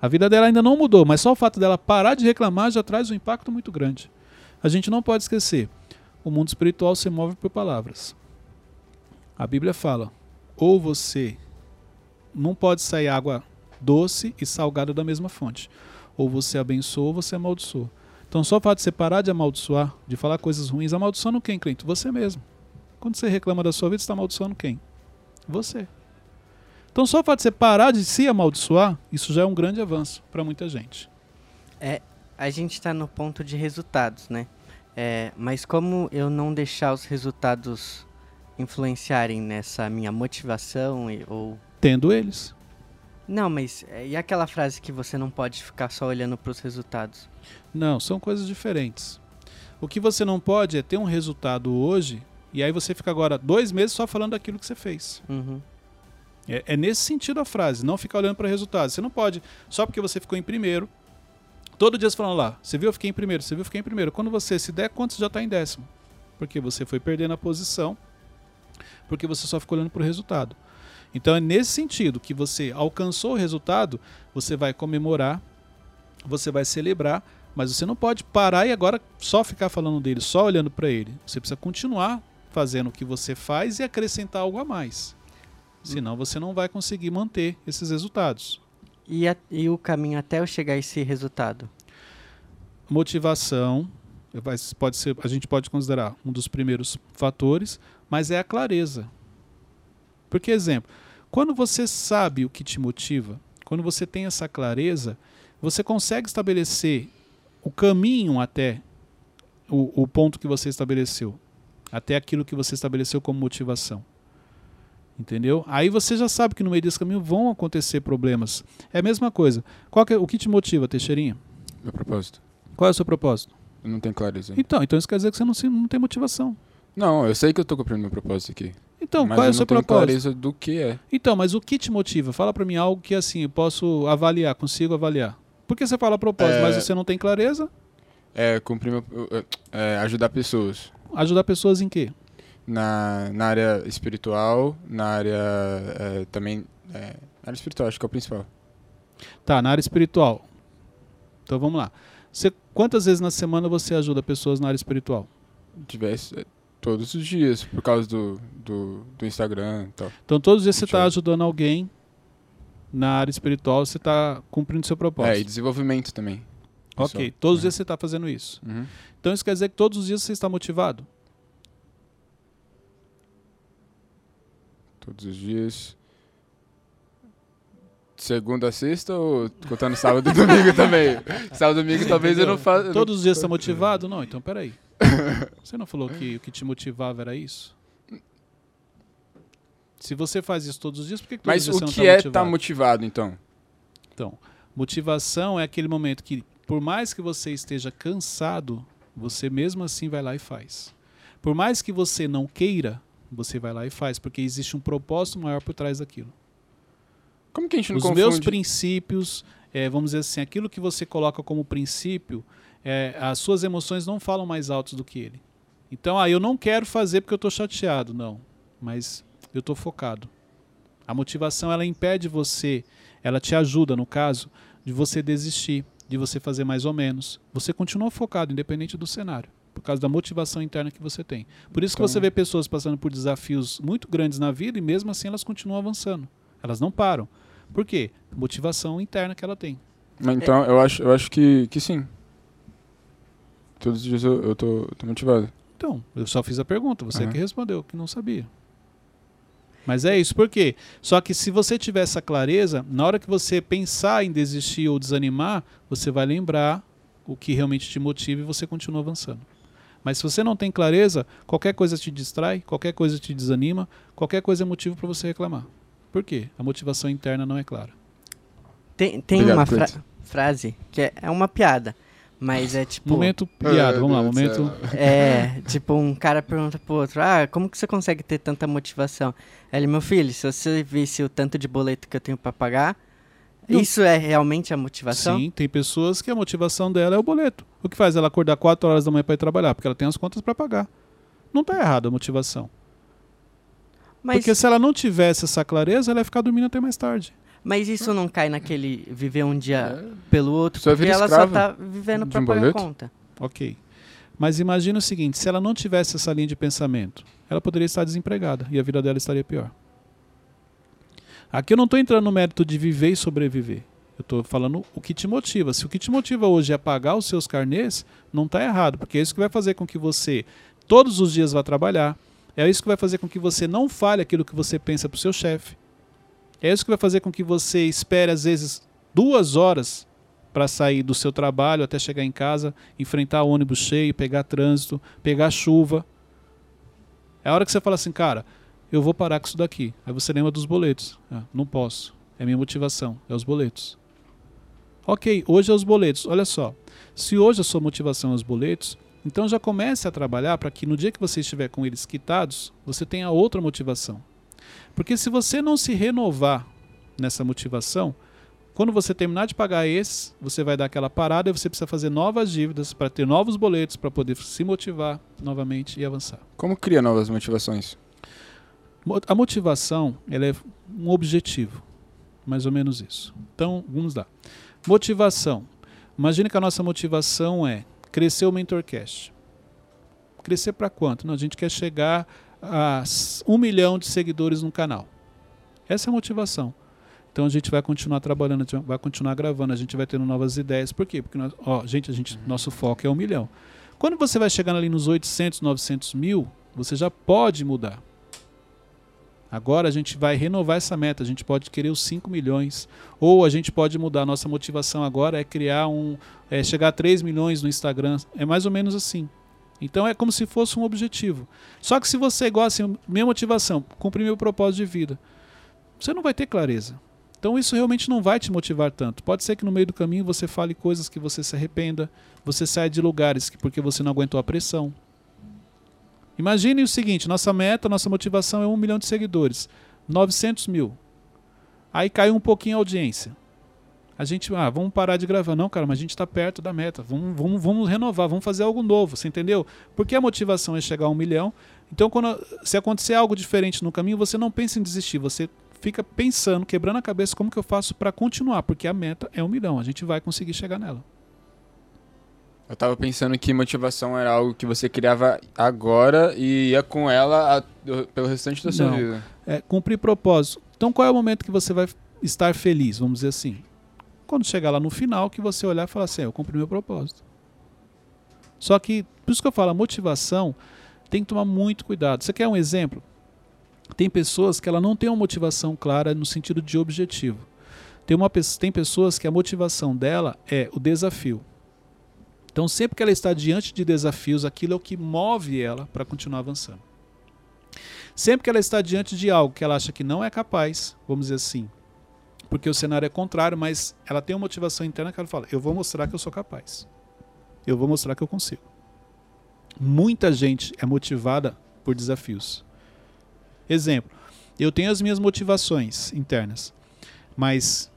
A vida dela ainda não mudou, mas só o fato dela parar de reclamar já traz um impacto muito grande. A gente não pode esquecer: o mundo espiritual se move por palavras. A Bíblia fala: ou você não pode sair água doce e salgada da mesma fonte. Ou você abençoa ou você amaldiçoa. Então, só o fato de você parar de amaldiçoar, de falar coisas ruins, amaldiçoando quem, crente? Você mesmo. Quando você reclama da sua vida, você está amaldiçoando quem? Você. Então, só o fato de você parar de se amaldiçoar, isso já é um grande avanço para muita gente. É, a gente está no ponto de resultados, né? É, mas como eu não deixar os resultados influenciarem nessa minha motivação e, ou tendo eles? Não, mas é, e aquela frase que você não pode ficar só olhando para os resultados? Não, são coisas diferentes. O que você não pode é ter um resultado hoje e aí você fica agora dois meses só falando daquilo que você fez. Uhum. É, é, nesse sentido a frase, não ficar olhando para o resultado. Você não pode, só porque você ficou em primeiro, todo dia você falando lá, você viu, eu fiquei em primeiro, você viu, eu fiquei em primeiro. Quando você se der conta, você já está em décimo. Porque você foi perdendo a posição, porque você só ficou olhando para o resultado. Então é nesse sentido que você alcançou o resultado, você vai comemorar, você vai celebrar, mas você não pode parar e agora só ficar falando dele, só olhando para ele. Você precisa continuar fazendo o que você faz e acrescentar algo a mais. Senão você não vai conseguir manter esses resultados. E, a, e o caminho até eu chegar a esse resultado? Motivação, pode ser, a gente pode considerar um dos primeiros fatores, mas é a clareza. Porque, exemplo, quando você sabe o que te motiva, quando você tem essa clareza, você consegue estabelecer o caminho até o, o ponto que você estabeleceu, até aquilo que você estabeleceu como motivação. Entendeu? Aí você já sabe que no meio desse caminho vão acontecer problemas. É a mesma coisa. Qual é, o que te motiva, Teixeirinha? Meu propósito. Qual é o seu propósito? Eu não tenho clareza. Então, então isso quer dizer que você não, não tem motivação. Não, eu sei que eu estou cumprindo meu propósito aqui. Então, mas qual é o eu seu não tenho propósito? clareza do que é. Então, mas o que te motiva? Fala para mim algo que assim, eu posso avaliar, consigo avaliar. Por que você fala propósito, É- mas você não tem clareza? É cumprir meu, é, ajudar pessoas Ajudar pessoas em quê? na, na área espiritual, na área é, também é, na área espiritual acho que é o principal. Tá, na área espiritual. Então vamos lá. Você, quantas vezes na semana você ajuda pessoas na área espiritual? Tivesse é, todos os dias por causa do, do, do Instagram e tal. Então todos os dias você está ajudando alguém na área espiritual, você está cumprindo seu É, e propósito. desenvolvimento também. ok, todos os É. dias você está fazendo isso. Uhum. Então isso quer dizer que todos os dias você está motivado? Todos os dias. Segunda a sexta ou contando sábado e domingo também? *laughs* Sábado e domingo talvez eu não faça. Todos os dias você está motivado? Não, então peraí. *laughs* Você não falou que o que te motivava era isso? Se você faz isso todos os dias, por que, que todos Mas os dias o você não que tá é motivado? estar motivado então? Então, motivação é aquele momento que, por mais que você esteja cansado, você mesmo assim vai lá e faz. Por mais que você não queira, você vai lá e faz, porque existe um propósito maior por trás daquilo. Como que a gente não Os confunde? meus princípios, é, vamos dizer assim, aquilo que você coloca como princípio, é, as suas emoções não falam mais altos do que ele. Então, ah, eu não quero fazer porque eu estou chateado. Não, mas eu estou focado. A motivação ela impede você, ela te ajuda, no caso, de você desistir, de você fazer mais ou menos. Você continua focado, independente do cenário, por causa da motivação interna que você tem. Por isso que você vê pessoas passando por desafios muito grandes na vida e mesmo assim elas continuam avançando. Elas não param. Por quê? Motivação interna que ela tem. Então, eu acho, eu acho que, que sim. Todos os dias eu, eu tô, tô motivado. Então, eu só fiz a pergunta, você Aham. que respondeu, que não sabia. Mas é isso, por quê? Só que se você tiver essa clareza, na hora que você pensar em desistir ou desanimar, você vai lembrar o que realmente te motiva e você continua avançando. Mas se você não tem clareza, qualquer coisa te distrai, qualquer coisa te desanima, qualquer coisa é motivo para você reclamar. Por quê? A motivação interna não é clara. Tem, tem Obrigado, uma fra- frase que é, é uma piada, mas é tipo. Momento piada, vamos lá, do momento. É, tipo, um cara pergunta pro outro, ah, como que você consegue ter tanta motivação? Ele, meu filho, se você visse o tanto de boleto que eu tenho pra pagar, Não. isso é realmente a motivação? Sim, tem pessoas que a motivação dela é o boleto. O que faz ela acordar 4 horas da manhã para ir trabalhar? Porque ela tem as contas para pagar. Não está errado a motivação. Mas, Porque se ela não tivesse essa clareza, ela ia ficar dormindo até mais tarde. Mas isso não cai naquele viver um dia É. pelo outro, porque ela só escrava tá vivendo pra um pagar a boleto? conta. Ok. Mas imagina o seguinte: se ela não tivesse essa linha de pensamento, ela poderia estar desempregada e a vida dela estaria pior. Aqui eu não estou entrando no mérito de viver e sobreviver. Eu estou falando o que te motiva. Se o que te motiva hoje é pagar os seus carnês, não está errado, porque é isso que vai fazer com que você todos os dias vá trabalhar. É isso que vai fazer com que você não fale aquilo que você pensa para o seu chefe. É isso que vai fazer com que você espere, às vezes, duas horas para sair do seu trabalho até chegar em casa, enfrentar ônibus cheio, pegar trânsito, pegar chuva. É a hora que você fala assim, cara, eu vou parar com isso daqui. Aí você lembra dos boletos. Ah, não posso. É minha motivação, é os boletos. Ok, hoje é os boletos. Olha só, se hoje a sua motivação é os boletos, então já comece a trabalhar para que no dia que você estiver com eles quitados, você tenha outra motivação. Porque se você não se renovar nessa motivação, quando você terminar de pagar esses, você vai dar aquela parada e você precisa fazer novas dívidas para ter novos boletos para poder se motivar novamente e avançar. Como cria novas motivações? Mo- A motivação ela é um objetivo, mais ou menos isso. Então, vamos lá. Motivação. Imagine que a nossa motivação é crescer o MentorCast. Crescer para quanto? Não, a gente quer chegar a um milhão de seguidores no canal. Essa é a motivação. Então a gente vai continuar trabalhando, vai continuar gravando, a gente vai tendo novas ideias. Por quê? Porque nós, ó, gente, a gente, nosso foco é um milhão. Quando você vai chegando ali nos 800, 900 mil, você já pode mudar. Agora a gente vai renovar essa meta, a gente pode querer os 5 milhões, ou a gente pode mudar. Nossa motivação agora é criar um. É chegar a 3 milhões no Instagram. É mais ou menos assim. Então é como se fosse um objetivo. Só que se você igual assim, minha motivação, cumprir meu propósito de vida, você não vai ter clareza. Então isso realmente não vai te motivar tanto. Pode ser que no meio do caminho você fale coisas que você se arrependa, você saia de lugares que porque você não aguentou a pressão. Imagine o seguinte: nossa meta, nossa motivação é um milhão de seguidores, 900 mil. Aí caiu um pouquinho a audiência. A gente, ah, vamos parar de gravar. Não, cara, mas a gente está perto da meta. Vamos, vamos, vamos renovar, vamos fazer algo novo, você entendeu? Porque a motivação é chegar a um milhão. Então, quando, se acontecer algo diferente no caminho, você não pensa em desistir, você fica pensando, quebrando a cabeça como que eu faço para continuar, porque a meta é um milhão, a gente vai conseguir chegar nela. Eu tava pensando que motivação era algo que você criava agora e ia com ela a- pelo restante da sua Não. vida. É, cumprir propósito. Então, qual é o momento que você vai estar feliz, vamos dizer assim? Quando chegar lá no final, que você olhar e falar assim, "É, eu cumpri meu propósito. Só que, por isso que eu falo, a motivação tem que tomar muito cuidado. Você quer um exemplo? Tem pessoas que ela não tem uma motivação clara no sentido de objetivo. Tem, uma, tem pessoas que a motivação dela é o desafio. Então, sempre que ela está diante de desafios, aquilo é o que move ela para continuar avançando. Sempre que ela está diante de algo que ela acha que não é capaz, vamos dizer assim, porque o cenário é contrário, mas ela tem uma motivação interna que ela fala: eu vou mostrar que eu sou capaz. Eu vou mostrar que eu consigo. Muita gente é motivada por desafios. Exemplo, eu tenho as minhas motivações internas, mas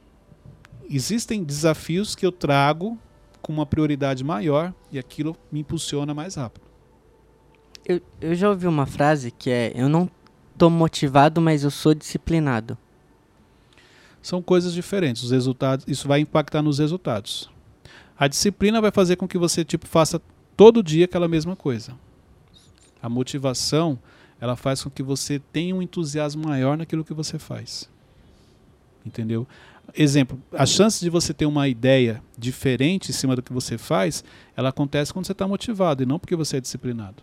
existem desafios que eu trago com uma prioridade maior e aquilo me impulsiona mais rápido. Eu, eu já ouvi uma frase que é: Eu não tô motivado, mas eu sou disciplinado. São coisas diferentes. Os resultados, isso vai impactar nos resultados. A disciplina vai fazer com que você tipo faça todo dia aquela mesma coisa. A motivação, ela faz com que você tenha um entusiasmo maior naquilo que você faz. Entendeu? Exemplo, a chance de você ter uma ideia diferente em cima do que você faz, ela acontece quando você está motivado e não porque você é disciplinado.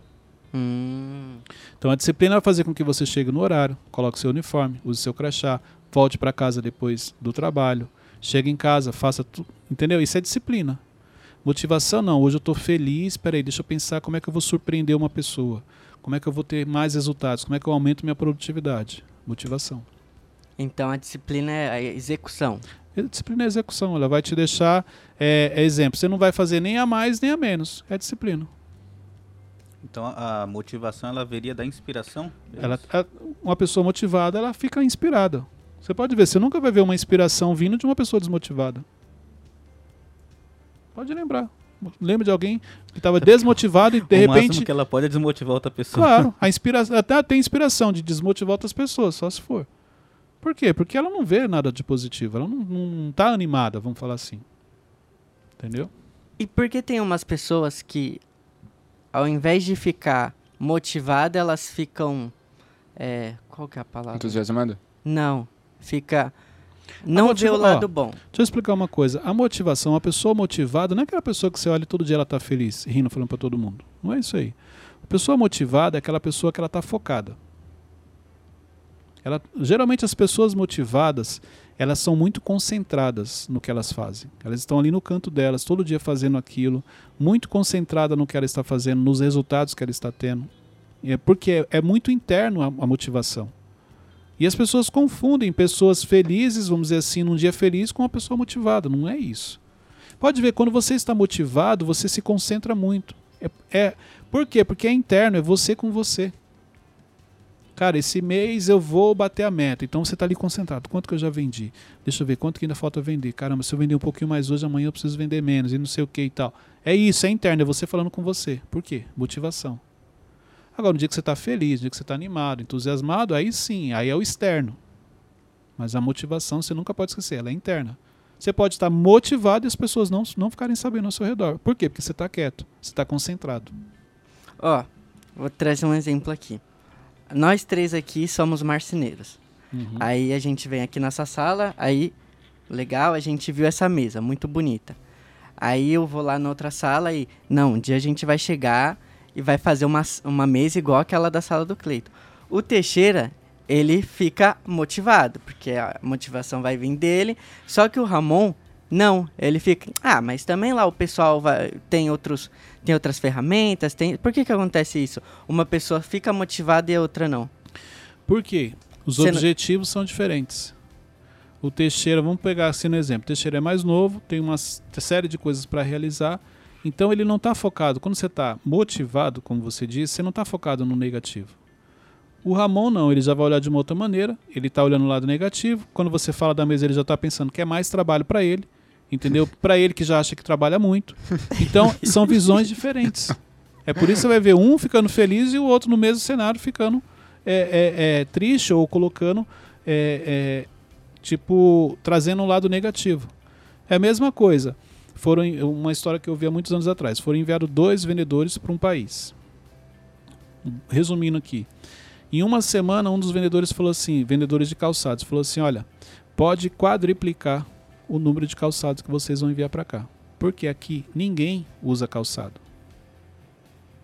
Hum. Então a disciplina vai fazer com que você chegue no horário, coloque seu uniforme, use seu crachá, volte para casa depois do trabalho, chegue em casa, faça tudo. Entendeu? Isso é disciplina. Motivação não. Hoje eu estou feliz, peraí, deixa eu pensar como é que eu vou surpreender uma pessoa. Como é que eu vou ter mais resultados? Como é que eu aumento minha produtividade? Motivação. Então a disciplina é a execução. A disciplina é execução. Ela vai te deixar é, é exemplo. Você não vai fazer nem a mais nem a menos. É disciplina. Então a motivação ela viria da inspiração? Ela, a, uma pessoa motivada, ela fica inspirada. Você pode ver, você nunca vai ver uma inspiração vindo de uma pessoa desmotivada. Pode lembrar. Lembra de alguém que estava *laughs* desmotivado e de o repente. que ela pode é desmotivar outra pessoa. Claro, a *laughs* inspiração, até tem inspiração de desmotivar outras pessoas, só se for. Por quê? Porque ela não vê nada de positivo, ela não, não tá animada, vamos falar assim. Entendeu? E por que tem umas pessoas que, ao invés de ficar motivada, elas ficam. É, qual que é a palavra? Entusiasmada? Não. Fica. Não motiva... vê o lado Ó, bom. Deixa eu explicar uma coisa. A motivação, a pessoa motivada, não é aquela pessoa que você olha e todo dia ela tá feliz, rindo, falando para todo mundo. Não é isso aí. A pessoa motivada é aquela pessoa que ela tá focada. Ela, geralmente as pessoas motivadas, elas são muito concentradas no que elas fazem. Elas estão ali no canto delas, todo dia fazendo aquilo, muito concentrada no que ela está fazendo, nos resultados que ela está tendo. É porque é, é muito interno a, a motivação. E as pessoas confundem pessoas felizes, vamos dizer assim, num dia feliz, com uma pessoa motivada. Não é isso. Pode ver, quando você está motivado, você se concentra muito. É, é, por quê? Porque é interno, é você com você. Cara, esse mês eu vou bater a meta. Então você está ali concentrado. Quanto que eu já vendi? Deixa eu ver quanto que ainda falta vender. Caramba, se eu vender um pouquinho mais hoje, amanhã eu preciso vender menos e não sei o que e tal. É isso, é interno, é você falando com você. Por quê? Motivação. Agora, no dia que você está feliz, no dia que você está animado, entusiasmado, aí sim, aí é o externo. Mas a motivação você nunca pode esquecer, ela é interna. Você pode estar motivado e as pessoas não, não ficarem sabendo ao seu redor. Por quê? Porque você está quieto, você está concentrado. Ó, vou trazer um exemplo aqui nós três aqui somos marceneiros. Uhum. Aí a gente vem aqui nessa sala, aí, legal, a gente viu essa mesa, muito bonita. Aí eu vou lá na outra sala e, não, um dia a gente vai chegar e vai fazer uma, uma mesa igual aquela da sala do Cleito. O Teixeira, ele fica motivado, porque a motivação vai vir dele, só que o Ramon, não, ele fica, ah, mas também lá o pessoal vai, tem outros tem outras ferramentas, tem. Por que que acontece isso? Uma pessoa fica motivada e a outra não? Por quê? Os Você objetivos não... são diferentes. O Teixeira, vamos pegar assim no exemplo. O Teixeira é mais novo, tem uma série de coisas para realizar, então ele não está focado. Quando você está motivado, como você disse, você não está focado no negativo. O Ramon não, ele já vai olhar de uma outra maneira, ele está olhando o lado negativo. Quando você fala da mesa, ele já está pensando que é mais trabalho para ele entendeu? *laughs* Para ele que já acha que trabalha muito. Então, são visões diferentes. É por isso que você vai ver um ficando feliz e o outro no mesmo cenário ficando é, é, é, triste ou colocando, é, é, tipo, trazendo um lado negativo. É a mesma coisa. Foram uma história que eu vi há muitos anos atrás. Foram enviados dois vendedores para um país. Resumindo aqui. Em uma semana, um dos vendedores falou assim, vendedores de calçados, falou assim, olha, pode quadriplicar o número de calçados que vocês vão enviar para cá. Porque aqui ninguém usa calçado.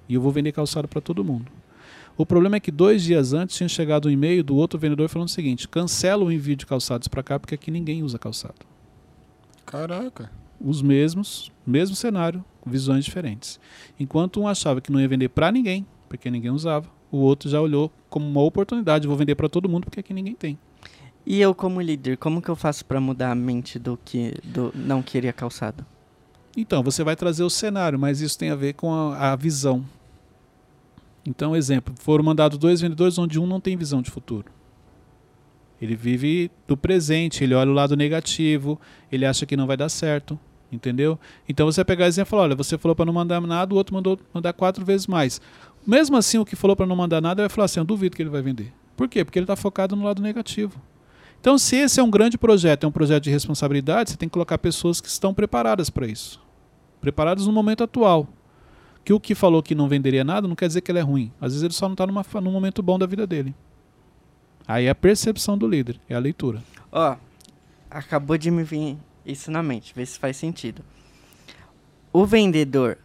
E eu vou vender calçado para todo mundo. O problema é que dois dias antes tinha chegado um e-mail do outro vendedor falando o seguinte: cancela o envio de calçados para cá porque aqui ninguém usa calçado. Caraca. Os mesmos, mesmo cenário, visões diferentes. Enquanto um achava que não ia vender para ninguém, porque ninguém usava, o outro já olhou como uma oportunidade, vou vender para todo mundo porque aqui ninguém tem. E eu como líder, como que eu faço para mudar a mente do que do não queria calçado? Então, você vai trazer o cenário, mas isso tem a ver com a, a visão. Então, exemplo, foram mandados dois vendedores onde um não tem visão de futuro. Ele vive do presente, ele olha o lado negativo, ele acha que não vai dar certo, entendeu? Então você pegar exemplo e falar, olha, você falou para não mandar nada, o outro mandou mandar quatro vezes mais. Mesmo assim, o que falou para não mandar nada, vai falar assim, eu duvido que ele vai vender. Por quê? Porque ele está focado no lado negativo. Então, se esse é um grande projeto, é um projeto de responsabilidade, você tem que colocar pessoas que estão preparadas para isso. Preparadas no momento atual. Que o que falou que não venderia nada não quer dizer que ele é ruim. Às vezes ele só não está num momento bom da vida dele. Aí é a percepção do líder, é a leitura. Ó, acabou de me vir isso na mente, ver se faz sentido. O vendedor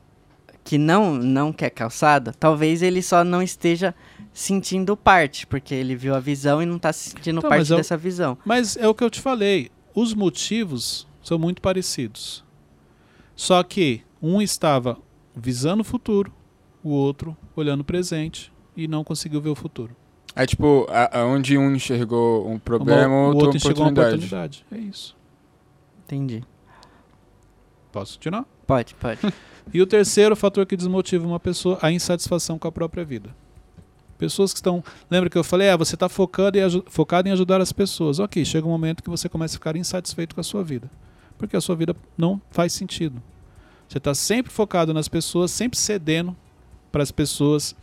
que não não quer calçado, talvez ele só não esteja sentindo parte, porque ele viu a visão e não está sentindo então, parte é dessa visão. Mas é o que eu te falei, os motivos são muito parecidos. Só que um estava visando o futuro, o outro olhando o presente e não conseguiu ver o futuro. É tipo, onde um enxergou um problema, o outro, outro enxergou uma oportunidade. É isso. Entendi. Posso continuar? Pode, pode. *laughs* *laughs* e o terceiro fator que desmotiva uma pessoa, a insatisfação com a própria vida. Pessoas que estão. Lembra que eu falei? Ah, você está focado, em, focado em ajudar as pessoas. Ok, chega um momento que você começa a ficar insatisfeito com a sua vida. Porque a sua vida não faz sentido. Você está sempre focado nas pessoas, sempre cedendo para as pessoas,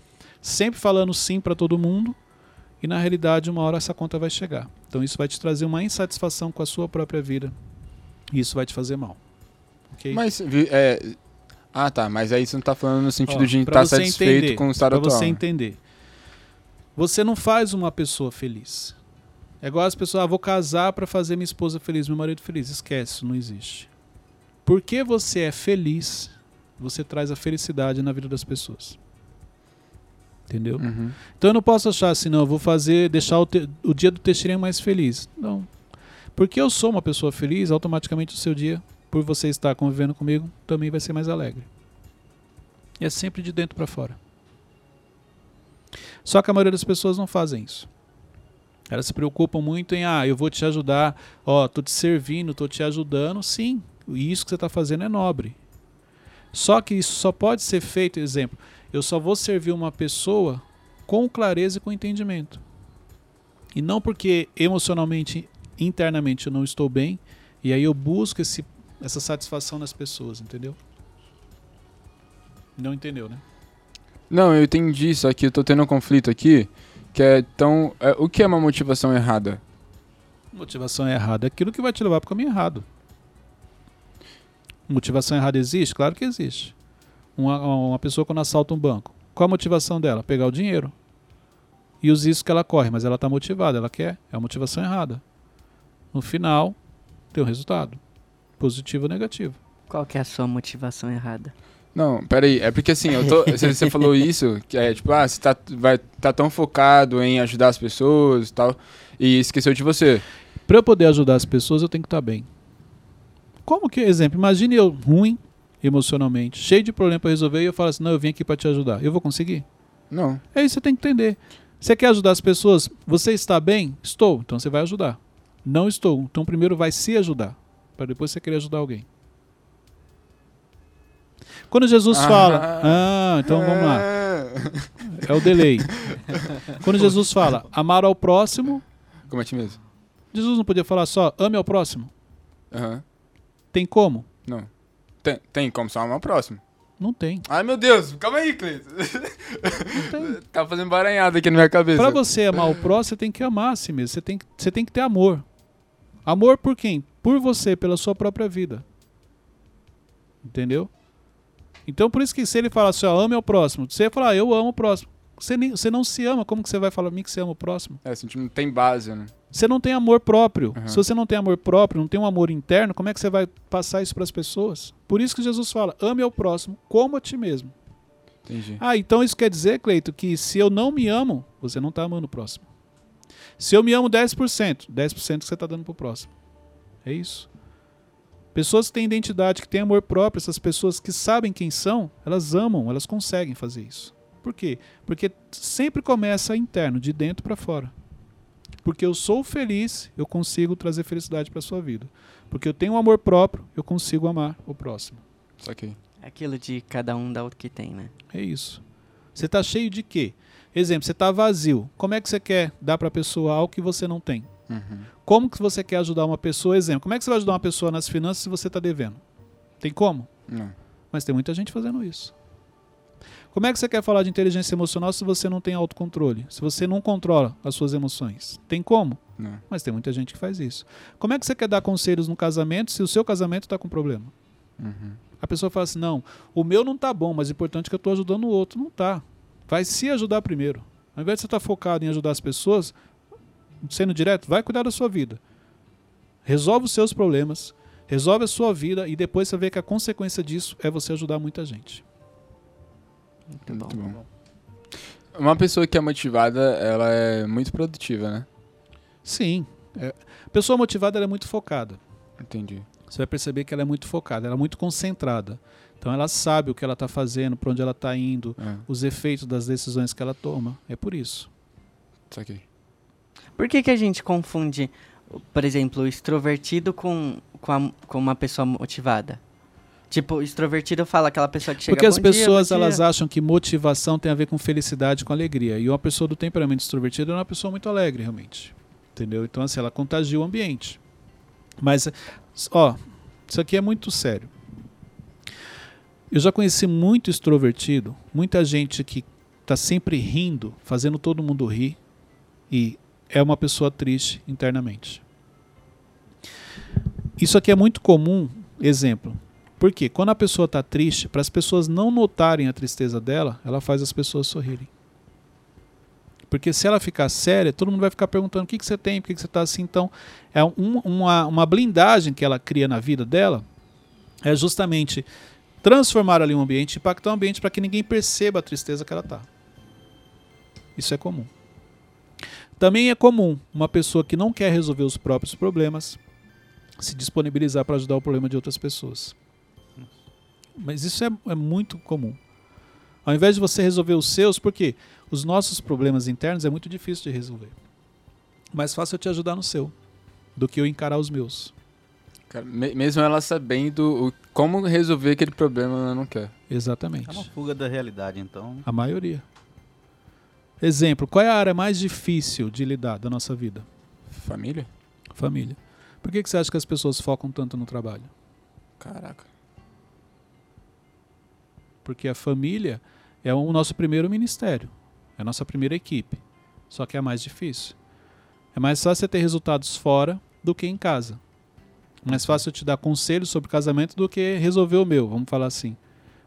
sempre falando sim para todo mundo. E na realidade, uma hora essa conta vai chegar. Então isso vai te trazer uma insatisfação com a sua própria vida. E isso vai te fazer mal. Okay? Mas é, ah, tá. Mas aí você não está falando no sentido Ó, de estar tá satisfeito entender, com o estado atual. Para você entender. Você não faz uma pessoa feliz. É igual as pessoas, ah, vou casar para fazer minha esposa feliz, meu marido feliz. Esquece, isso não existe. Porque você é feliz, você traz a felicidade na vida das pessoas. Entendeu? Uhum. Então eu não posso achar assim, não, eu vou fazer, deixar o, te, o dia do testemunho mais feliz. Não. Porque eu sou uma pessoa feliz, automaticamente o seu dia, por você estar convivendo comigo, também vai ser mais alegre. E é sempre de dentro para fora. Só que a maioria das pessoas não fazem isso. Elas se preocupam muito em, ah, eu vou te ajudar, ó, tô te servindo, tô te ajudando. Sim, isso que você está fazendo é nobre. Só que isso só pode ser feito, exemplo, eu só vou servir uma pessoa com clareza e com entendimento. E não porque emocionalmente, internamente eu não estou bem, e aí eu busco esse, essa satisfação nas pessoas, entendeu? Não entendeu, né? Não, eu entendi, só que eu tô tendo um conflito aqui, que é tão... É, o que é uma motivação errada? Motivação errada é aquilo que vai te levar para o caminho errado. Motivação errada existe? Claro que existe. Uma, uma pessoa quando assalta um banco, qual a motivação dela? Pegar o dinheiro. E os riscos que ela corre, mas ela está motivada, ela quer. É a motivação errada. No final, tem um resultado. Positivo ou negativo. Qual que é a sua motivação errada? Não, peraí, é porque assim, eu tô, *laughs* você falou isso, que é tipo, ah, você tá, vai, tá tão focado em ajudar as pessoas e tal, e esqueceu de você. Para eu poder ajudar as pessoas, eu tenho que estar tá bem. Como que, exemplo, imagine eu ruim emocionalmente, cheio de problema para resolver, e eu falo assim, não, eu vim aqui para te ajudar. Eu vou conseguir? Não. É isso que você tem que entender. Você quer ajudar as pessoas? Você está bem? Estou. Então você vai ajudar. Não estou. Então primeiro vai se ajudar, para depois você querer ajudar alguém. Quando Jesus ah, fala. Ah, então vamos lá. É o delay. *laughs* Quando Jesus fala amar ao próximo. Como é ti mesmo? Jesus não podia falar só ame ao próximo? Uhum. Tem como? Não. Tem, tem como só amar ao próximo? Não tem. Ai, meu Deus, calma aí, Cleiton. tá fazendo baranhada aqui na minha cabeça. Pra você amar o próximo, você tem que amar a si mesmo. Você tem, você tem que ter amor. Amor por quem? Por você, pela sua própria vida. Entendeu? Então, por isso que se ele fala assim, ó, ame ao próximo, você fala, ah, eu amo o próximo. Você, nem, você não se ama, como que você vai falar a mim que você ama o próximo? É, não tem base, né? Você não tem amor próprio. Uhum. Se você não tem amor próprio, não tem um amor interno, como é que você vai passar isso para as pessoas? Por isso que Jesus fala, ame ao próximo como a ti mesmo. Entendi. Ah, então isso quer dizer, Cleito, que se eu não me amo, você não está amando o próximo. Se eu me amo 10%, 10% que você está dando para o próximo. É isso. Pessoas que têm identidade, que têm amor próprio, essas pessoas que sabem quem são, elas amam, elas conseguem fazer isso. Por quê? Porque sempre começa interno, de dentro para fora. Porque eu sou feliz, eu consigo trazer felicidade para sua vida. Porque eu tenho um amor próprio, eu consigo amar o próximo. Saquei. É aquilo de cada um dá o que tem, né? É isso. Você está cheio de quê? Exemplo, você está vazio. Como é que você quer dar para a pessoa algo que você não tem? Uhum. Como que você quer ajudar uma pessoa? Exemplo, como é que você vai ajudar uma pessoa nas finanças se você está devendo? Tem como? Não. Mas tem muita gente fazendo isso. Como é que você quer falar de inteligência emocional se você não tem autocontrole? Se você não controla as suas emoções? Tem como? Não. Mas tem muita gente que faz isso. Como é que você quer dar conselhos no casamento se o seu casamento está com problema? Uhum. A pessoa fala assim: não, o meu não tá bom, mas o importante é que eu estou ajudando o outro. Não tá. Vai se ajudar primeiro. Ao invés de você estar tá focado em ajudar as pessoas, sendo direto, vai cuidar da sua vida. Resolve os seus problemas, resolve a sua vida e depois você vê que a consequência disso é você ajudar muita gente. Muito bom. Muito bom. Uma pessoa que é motivada, ela é muito produtiva, né? Sim. É, a pessoa motivada ela é muito focada. Entendi. Você vai perceber que ela é muito focada, ela é muito concentrada. Então ela sabe o que ela está fazendo, para onde ela está indo, É, os efeitos das decisões que ela toma. É por isso. saquei. Por que, que a gente confunde, por exemplo, o extrovertido com, com, a- com uma pessoa motivada? Tipo, o extrovertido fala aquela pessoa que chega Porque as "Bom dia, pessoas dia." elas acham que motivação tem a ver com felicidade, com alegria. E uma pessoa do temperamento extrovertido é uma pessoa muito alegre, realmente. Entendeu? Então, assim, ela contagia o ambiente. Mas, ó, isso aqui é muito sério. Eu já conheci muito extrovertido, muita gente que tá sempre rindo, fazendo todo mundo rir, e é uma pessoa triste internamente. Isso aqui é muito comum, exemplo. Porque quando a pessoa está triste, para as pessoas não notarem a tristeza dela, ela faz as pessoas sorrirem. Porque se ela ficar séria, todo mundo vai ficar perguntando o que, que você tem, por que, que você está assim. Então, é um- uma, uma blindagem que ela cria na vida dela, é justamente transformar ali um ambiente, impactar o ambiente para que ninguém perceba a tristeza que ela está. Isso é comum. Também é comum uma pessoa que não quer resolver os próprios problemas se disponibilizar para ajudar o problema de outras pessoas. Mas isso é, é muito comum. Ao invés de você resolver os seus, porque os nossos problemas internos é muito difícil de resolver. Mais fácil eu te ajudar no seu do que eu encarar os meus. Cara, me- mesmo ela sabendo o- como resolver aquele problema, ela não quer. Exatamente. É uma fuga da realidade, então. A maioria. Exemplo, qual é a área mais difícil de lidar da nossa vida? Família? Família. Por que, que você acha que as pessoas focam tanto no trabalho? Caraca. Porque a família é o nosso primeiro ministério, é a nossa primeira equipe. Só que é a mais difícil. É mais fácil você ter resultados fora do que em casa. Mais fácil eu te dar conselhos sobre casamento do que resolver o meu, vamos falar assim.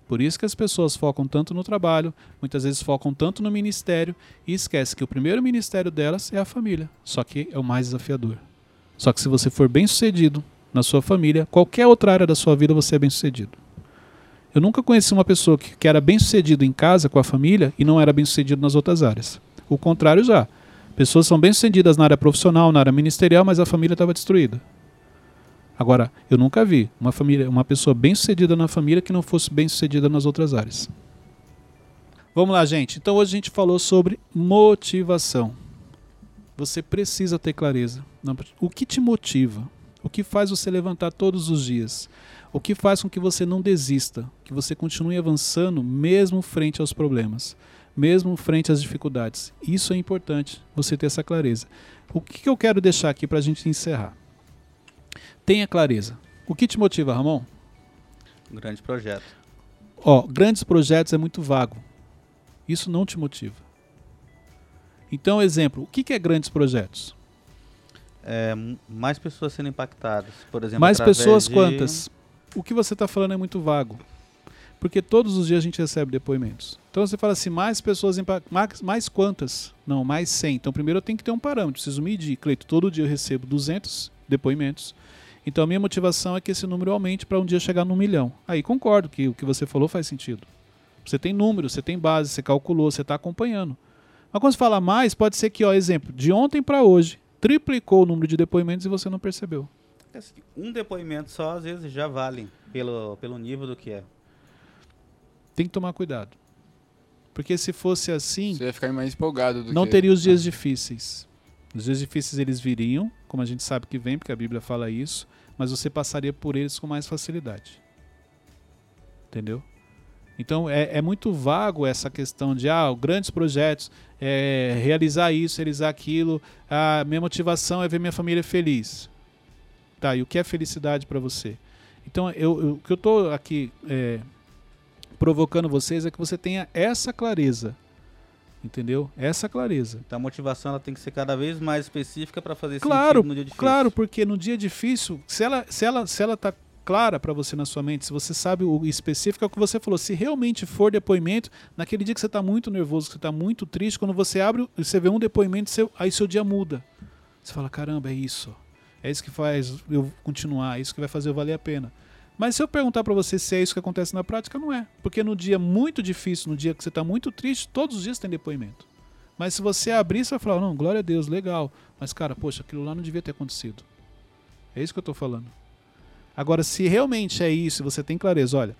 Por isso que as pessoas focam tanto no trabalho, muitas vezes focam tanto no ministério e esquece que o primeiro ministério delas é a família. Só que é o mais desafiador. Só que se você for bem sucedido na sua família, qualquer outra área da sua vida você é bem sucedido. Eu nunca conheci uma pessoa que, que era bem sucedido em casa com a família e não era bem sucedido nas outras áreas. O contrário já. Pessoas são bem sucedidas na área profissional, na área ministerial, mas a família estava destruída. Agora, eu nunca vi uma família, uma pessoa bem sucedida na família que não fosse bem sucedida nas outras áreas. Vamos lá, gente. Então hoje a gente falou sobre motivação. Você precisa ter clareza. O que te motiva? O que faz você levantar todos os dias? O que faz com que você não desista, que você continue avançando mesmo frente aos problemas, mesmo frente às dificuldades. Isso é importante, você ter essa clareza. O que eu quero deixar aqui para a gente encerrar? Tenha clareza. O que te motiva, Ramon? Um grande projeto. Ó, grandes projetos é muito vago. Isso não te motiva. Então, exemplo, o que que é grandes projetos? É, mais pessoas sendo impactadas, por exemplo. Mais pessoas de- quantas? O que você está falando é muito vago. Porque todos os dias a gente recebe depoimentos. Então você fala assim, mais pessoas impact... mais, mais quantas? Não, mais 100. Então primeiro eu tenho que ter um parâmetro, preciso medir. Cleito, todo dia eu recebo 200 depoimentos. Então a minha motivação é que esse número aumente para um dia chegar no milhão. Aí concordo que o que você falou faz sentido. Você tem número, você tem base, você calculou, você está acompanhando. Mas quando você fala mais, pode ser que, ó, exemplo, de ontem para hoje, triplicou o número de depoimentos e você não percebeu. Assim, Um depoimento só, às vezes, já vale pelo, pelo nível do que é. Tem que tomar cuidado. Porque se fosse assim, Você ia ficar mais empolgado do não que... teria os dias difíceis. Os dias difíceis eles viriam, como a gente sabe que vem, porque a Bíblia fala isso, mas você passaria por eles com mais facilidade. Entendeu? Então é, é muito vago essa questão de ah, grandes projetos, é, realizar isso, realizar aquilo. A minha motivação é ver minha família feliz. Tá, e o que é felicidade para você? Então, eu, eu- o que eu estou aqui é, provocando vocês é que você tenha essa clareza. Entendeu? Essa clareza. Então a motivação ela tem que ser cada vez mais específica para fazer claro, no dia difícil. Claro, porque no dia difícil, se ela, se ela, se ela tá clara para você na sua mente, se você sabe o específico, é o que você falou. Se realmente for depoimento, naquele dia que você está muito nervoso, que você está muito triste, quando você abre, você vê um depoimento, seu, aí seu dia muda. Você fala, caramba, é isso. É isso que faz eu continuar, é isso que vai fazer eu valer a pena. Mas se eu perguntar para você se é isso que acontece na prática, não é. Porque no dia muito difícil, no dia que você está muito triste, todos os dias tem depoimento. Mas se você abrir, você vai falar, não, glória a Deus, legal. Mas, cara, poxa, aquilo lá não devia ter acontecido. É isso que eu estou falando. Agora, se realmente é isso, você tem clareza, olha,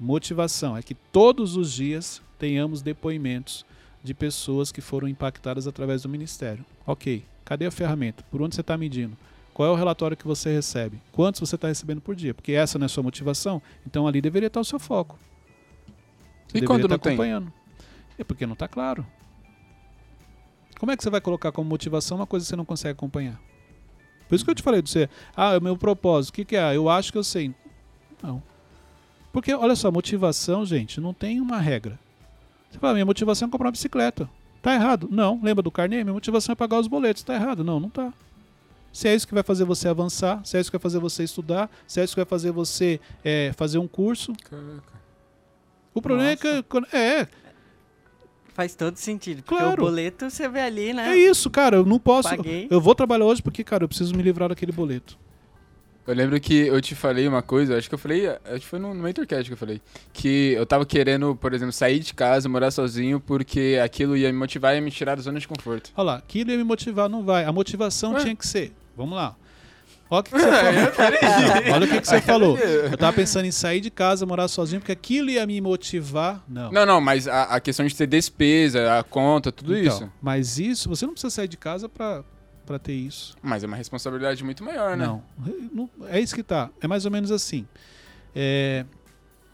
motivação é que todos os dias tenhamos depoimentos de pessoas que foram impactadas através do ministério. Ok, cadê a ferramenta? Por onde você está medindo? Qual é o relatório que você recebe? Quantos você está recebendo por dia? Porque essa não é a sua motivação, então ali deveria estar o seu foco. Você e quando não acompanhando. tem? É porque não está claro. Como é que você vai colocar como motivação uma coisa que você não consegue acompanhar? Por isso que eu te falei de você. Ah, é o meu propósito. O que, que é? Eu acho que eu sei. Não. Porque, olha só, motivação, gente, não tem uma regra. Você fala, minha motivação é comprar uma bicicleta. Tá errado? Não. Lembra do carnê? Minha motivação é pagar os boletos. Tá errado? Não, não tá. Se é isso que vai fazer você avançar, se é isso que vai fazer você estudar, se é isso que vai fazer você é, fazer um curso. Caraca. O problema Nossa. é que. É, Faz todo sentido. Porque claro. o boleto você vê ali, né? É isso, cara. Eu não posso. Paguei. Eu vou trabalhar hoje porque, cara, eu preciso me livrar daquele boleto. Eu lembro que eu te falei uma coisa, acho que eu falei, acho que foi no, no Mentorcast que eu falei, que eu tava querendo, por exemplo, sair de casa, morar sozinho, porque aquilo ia me motivar e ia me tirar da zona de conforto. Olha lá, aquilo ia me motivar, não vai. A motivação Ué? tinha que ser, vamos lá, Olha o que, que você falou. *laughs* olha o que, que você falou. *laughs* Eu tava pensando em sair de casa, morar sozinho, porque aquilo ia me motivar. Não. Não, não, mas a, a questão de ter despesa, a conta, tudo então, isso. Mas isso, você não precisa sair de casa pra, pra ter isso. Mas é uma responsabilidade muito maior, né? Não. não é isso que tá. É mais ou menos assim. É,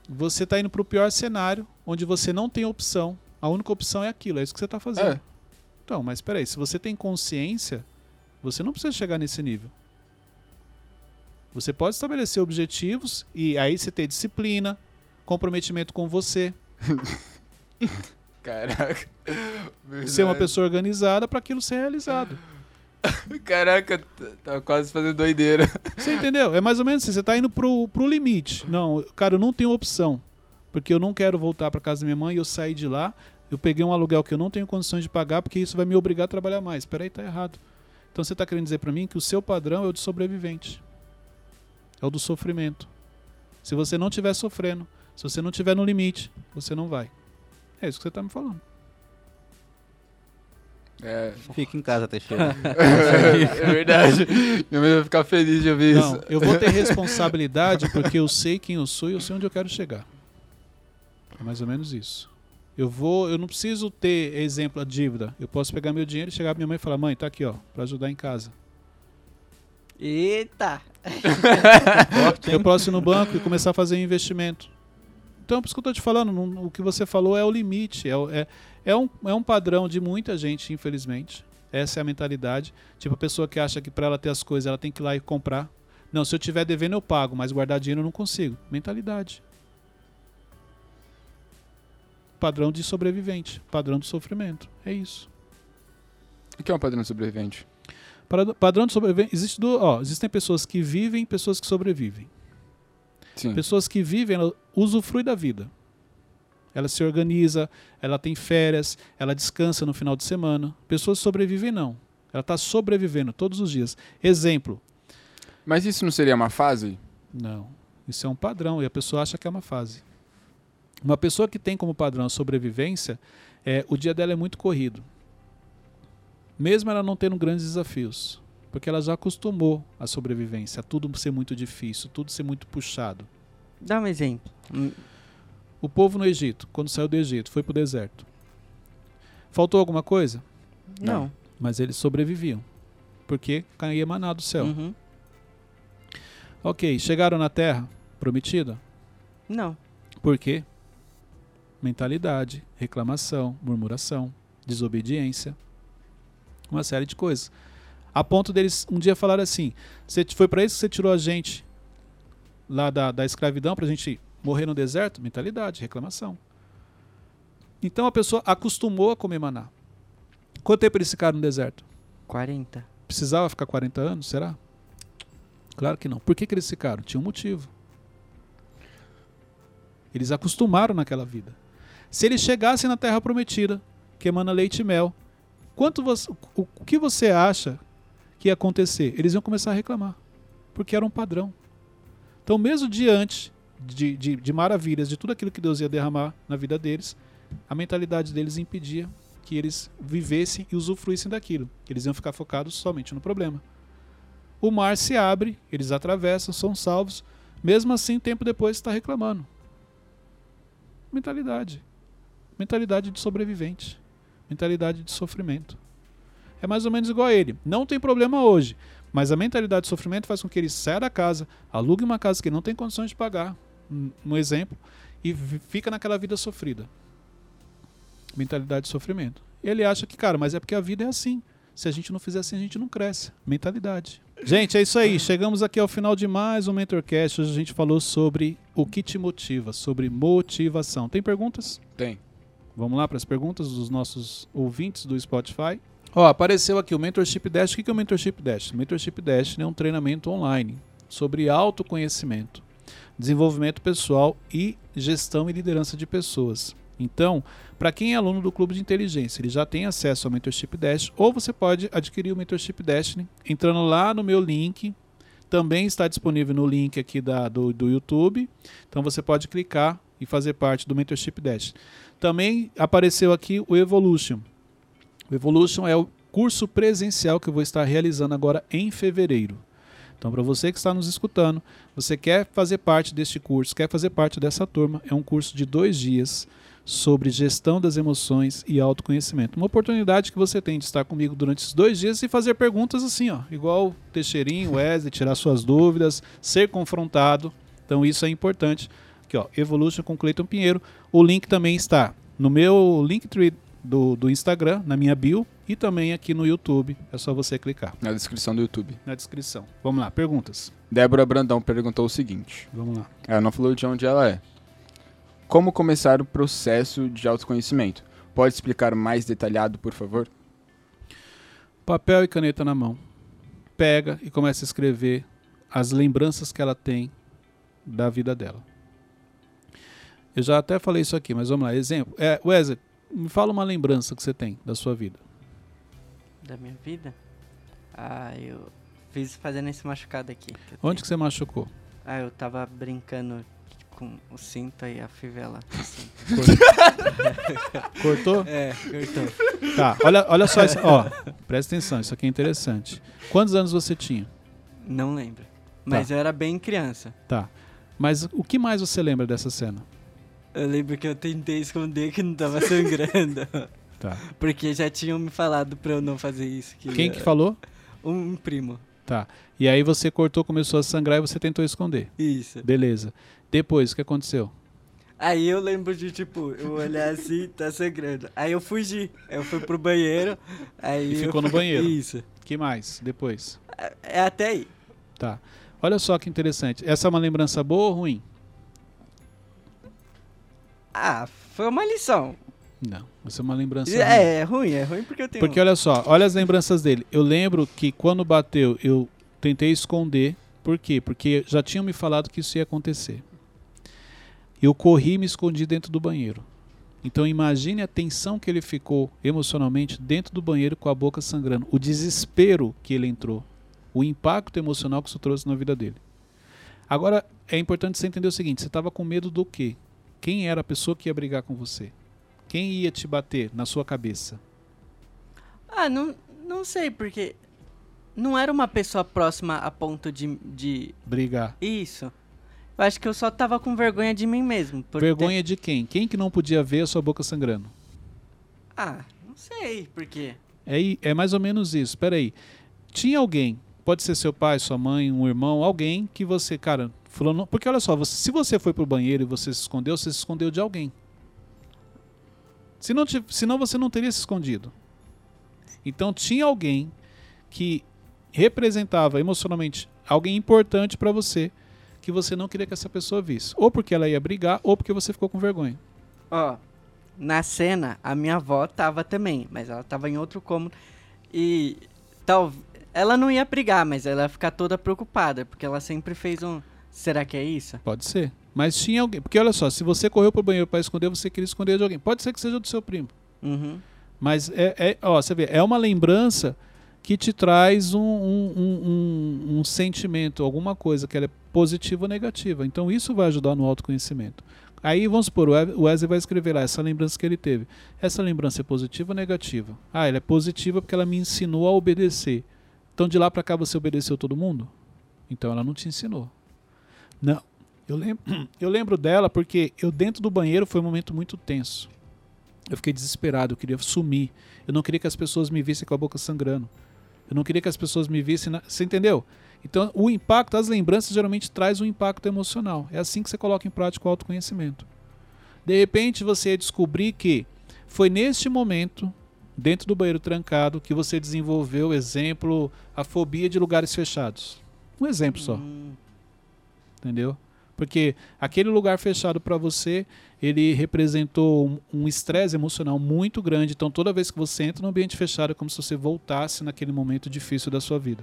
você tá indo pro pior cenário, onde você não tem opção. A única opção é aquilo, é isso que você tá fazendo. É. Então, mas peraí, se você tem consciência, você não precisa chegar nesse nível. Você pode estabelecer objetivos e aí você ter disciplina, comprometimento com você. *laughs* Caraca. Verdade. Ser uma pessoa organizada para aquilo ser realizado. *laughs* Caraca, tá quase fazendo doideira. Você entendeu? É mais ou menos assim, você tá indo pro, pro limite. Não, cara, eu não tenho opção. Porque eu não quero voltar para casa da minha mãe e eu saí de lá. Eu peguei um aluguel que eu não tenho condições de pagar porque isso vai me obrigar a trabalhar mais. Peraí, tá errado. Então você tá querendo dizer para mim que o seu padrão é o de sobrevivente é o do sofrimento. Se você não estiver sofrendo, se você não estiver no limite, você não vai. É isso que você está me falando. É... Fica em casa, Teixeira. *laughs* é verdade. Minha mãe vai ficar feliz de ouvir não, isso. Eu vou ter responsabilidade porque eu sei quem eu sou e eu sei onde eu quero chegar. É mais ou menos isso. Eu vou, eu não preciso ter exemplo a dívida. Eu posso pegar meu dinheiro e chegar para minha mãe e falar: "Mãe, tá aqui, ó, para ajudar em casa". Eita! eu posso ir no banco e começar a fazer investimento. Então, por isso que eu estou te falando, não, o que você falou é o limite. É, é, é, um, é um padrão de muita gente, infelizmente. Essa é a mentalidade. Tipo, a pessoa que acha que para ela ter as coisas, ela tem que ir lá e comprar. Não, se eu tiver devendo, eu pago, mas guardar dinheiro eu não consigo. Mentalidade. Padrão de sobrevivente. Padrão de sofrimento. É isso. O que é um padrão de sobrevivente? Padrão de sobrevivência. Existe do, ó, existem pessoas que vivem pessoas que sobrevivem. Sim. Pessoas que vivem, ela usufrui da vida. Ela se organiza, ela tem férias, ela descansa no final de semana. Pessoas que sobrevivem, não. Ela está sobrevivendo todos os dias. Exemplo. Mas isso não seria uma fase? Não. Isso é um padrão e a pessoa acha que é uma fase. Uma pessoa que tem como padrão a sobrevivência, é, o dia dela é muito corrido mesmo ela não tendo grandes desafios, porque ela já acostumou à sobrevivência, a tudo ser muito difícil, tudo ser muito puxado. Dá um exemplo. O povo no Egito, quando saiu do Egito, foi para o deserto. Faltou alguma coisa? Não. não. Mas eles sobreviviam, porque caía maná do céu. Uhum. Ok, chegaram na terra prometida? Não. Por quê? Mentalidade, reclamação, murmuração, desobediência uma série de coisas. A ponto deles um dia falar assim: você foi para isso que você tirou a gente lá da, da escravidão para a gente Morrer no deserto? Mentalidade, reclamação. Então a pessoa acostumou a comer maná. Quanto tempo eles ficaram no deserto? 40. Precisava ficar 40 anos, será? Claro que não. Por que, que eles ficaram? Tinha um motivo. Eles acostumaram naquela vida. Se eles chegassem na terra prometida, que emana leite e mel, quanto você, o, que você acha que ia acontecer? Eles iam começar a reclamar, porque era um padrão. Então, mesmo diante de, de, de maravilhas, de tudo aquilo que Deus ia derramar na vida deles, a mentalidade deles impedia que eles vivessem e usufruíssem daquilo. Eles iam ficar focados somente no problema. O mar se abre, eles atravessam, são salvos. Mesmo assim, tempo depois está reclamando. Mentalidade. Mentalidade de sobrevivente. Mentalidade de sofrimento. É mais ou menos igual a ele. Não tem problema hoje, mas a mentalidade de sofrimento faz com que ele saia da casa, alugue uma casa que não tem condições de pagar, um exemplo, e fica naquela vida sofrida. Mentalidade de sofrimento. Ele acha que, cara, mas é porque a vida é assim. Se a gente não fizer assim, a gente não cresce. Mentalidade. Gente, é isso aí. Chegamos aqui ao final de mais um Mentorcast. Hoje a gente falou sobre o que te motiva, sobre motivação. Tem perguntas? Tem. Vamos lá para as perguntas dos nossos ouvintes do Spotify. Ó, apareceu aqui o Mentorship Dash. O que é o Mentorship Dash? O Mentorship Dash é um treinamento online sobre autoconhecimento, desenvolvimento pessoal e gestão e liderança de pessoas. Então, para quem é aluno do Clube de Inteligência, ele já tem acesso ao Mentorship Dash, ou você pode adquirir o Mentorship Dash entrando lá no meu link. Também está disponível no link aqui da, do, do YouTube. Então você pode clicar e fazer parte do Mentorship Dash. Também apareceu aqui o Evolution. O Evolution é o curso presencial que eu vou estar realizando agora em fevereiro. Então, para você que está nos escutando, você quer fazer parte deste curso, quer fazer parte dessa turma, é um curso de dois dias sobre gestão das emoções e autoconhecimento. Uma oportunidade que você tem de estar comigo durante esses dois dias e fazer perguntas assim, ó, igual Teixeirinho, Wesley, tirar suas dúvidas, ser confrontado. Então isso é importante. Aqui, ó, Evolution com Cleiton Pinheiro. O link também está no meu Linktree do, do Instagram, na minha bio, e também aqui no YouTube. É só você clicar. Na descrição do YouTube. Na descrição. Vamos lá, perguntas. Débora Brandão perguntou o seguinte. Vamos lá. Ela não falou de onde ela é. Como começar o processo de autoconhecimento? Pode explicar mais detalhado, por favor? Papel e caneta na mão. Pega e começa a escrever as lembranças que ela tem da vida dela. Eu já até falei isso aqui, mas vamos lá. Exemplo. É, Wesley, me fala uma lembrança que você tem da sua vida. Da minha vida? Ah, eu fiz fazendo esse machucado aqui. Que Onde tenho. que você machucou? Ah, eu tava brincando com o cinto e a fivela. *laughs* Cortou? É, cortou. Tá, olha, olha só isso. Ó, presta atenção, isso aqui é interessante. Quantos anos você tinha? Não lembro. Mas Tá. eu era bem criança. Tá. Mas o que mais você lembra dessa cena? Eu lembro que eu tentei esconder que não tava sangrando. *laughs* Tá. Porque já tinham me falado pra eu não fazer isso. Que Quem que falou? Um primo. Tá. E aí você cortou, começou a sangrar e você tentou esconder. Isso. Beleza. Depois, o que aconteceu? Aí eu lembro de, tipo, eu olhar assim, tá sangrando. Aí eu fugi. Eu fui pro banheiro. Aí E eu ficou no banheiro. Isso. que mais? Depois. É- É até aí. Tá. Olha só que interessante. Essa é uma lembrança boa ou ruim? Ah, foi uma lição. Não. Essa é uma lembrança ruim. É, é ruim, é ruim porque eu tenho. Porque olha só, olha as lembranças dele. Eu lembro que quando bateu, eu tentei esconder. Por quê? Porque já tinham me falado que isso ia acontecer. Eu corri e me escondi dentro do banheiro. Então imagine a tensão que ele ficou emocionalmente dentro do banheiro com a boca sangrando, o desespero que ele entrou, o impacto emocional que isso trouxe na vida dele. Agora é importante você entender o seguinte: você estava com medo do quê? Quem era a pessoa que ia brigar com você? Quem ia te bater na sua cabeça? Ah, não, não sei, porque não era uma pessoa próxima a ponto de. de... Brigar. Isso. Eu acho que eu só tava com vergonha de mim mesmo. por ter- Vergonha de quem? Quem que não podia ver a sua boca sangrando? Ah, não sei, por quê? É, é mais ou menos isso. Espera aí. Tinha alguém, pode ser seu pai, sua mãe, um irmão, alguém que você, cara, falou. Não, porque olha só, você- se você foi pro banheiro e você se escondeu, você se escondeu de alguém. Se não, senão você não teria se escondido. Então tinha alguém que representava emocionalmente alguém importante para você que você não queria que essa pessoa visse. Ou porque ela ia brigar, ou porque você ficou com vergonha. Ó, na cena, a minha avó tava também, mas ela tava em outro cômodo. E tal, ela não ia brigar, mas ela ia ficar toda preocupada, porque ela sempre fez um. Será que é isso? Pode ser. Mas tinha alguém. Porque olha só, se você correu pro banheiro para esconder, você queria esconder de alguém. Pode ser que seja do seu primo. Uhum. Mas é, é, ó, você vê, é uma lembrança que te traz um, um, um, um, sentimento, alguma coisa que ela é positiva ou negativa. Então isso vai ajudar no autoconhecimento. Aí vamos supor, o Wesley vai escrever lá essa lembrança que ele teve. Essa lembrança é positiva ou negativa? Ah, ela é positiva porque ela me ensinou a obedecer. Então de lá para cá você obedeceu todo mundo? Então ela não te ensinou. Não. Eu lembro, *clears throat* eu lembro dela porque eu dentro do banheiro foi um momento muito tenso. Eu fiquei desesperado, eu queria sumir. Eu não queria que as pessoas me vissem com a boca sangrando. Eu não queria que as pessoas me vissem. Na... Você entendeu? Então, o impacto, as lembranças geralmente traz um impacto emocional. É assim que você coloca em prática o autoconhecimento. De repente, você descobrir que foi neste momento, dentro do banheiro trancado, que você desenvolveu, exemplo, a fobia de lugares fechados. Um exemplo só. Hum. Entendeu? Porque aquele lugar fechado para você, ele representou um estresse emocional muito grande. Então, toda vez que você entra no ambiente fechado, é como se você voltasse naquele momento difícil da sua vida.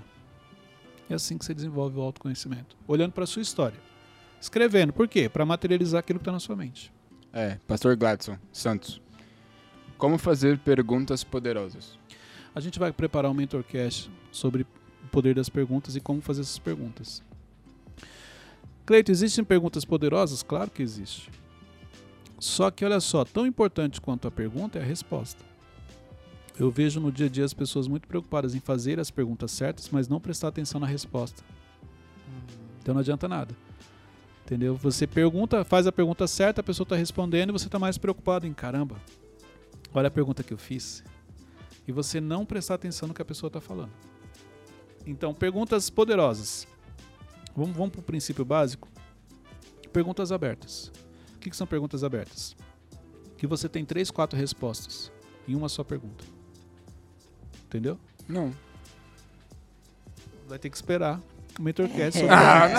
É assim que você desenvolve o autoconhecimento. Olhando para a sua história. Escrevendo. Por quê? Para materializar aquilo que está na sua mente. É, Pastor Gladson Santos. Como fazer perguntas poderosas? A gente vai preparar um mentorcast sobre o poder das perguntas e como fazer essas perguntas. Cleito, existem perguntas poderosas? Claro que existe. Só que olha só, tão importante quanto a pergunta é a resposta. Eu vejo no dia a dia as pessoas muito preocupadas em fazer as perguntas certas, mas não prestar atenção na resposta. Então não adianta nada. Entendeu? Você pergunta, faz a pergunta certa, a pessoa está respondendo e você está mais preocupado em caramba. Olha a pergunta que eu fiz. E você não prestar atenção no que a pessoa está falando. Então, perguntas poderosas. Vamos, vamos para o princípio básico. Perguntas abertas. O que, que são perguntas abertas? Que você tem três, quatro respostas em uma só pergunta. Entendeu? Não. Vai ter que esperar o MentorCast. *laughs* ah,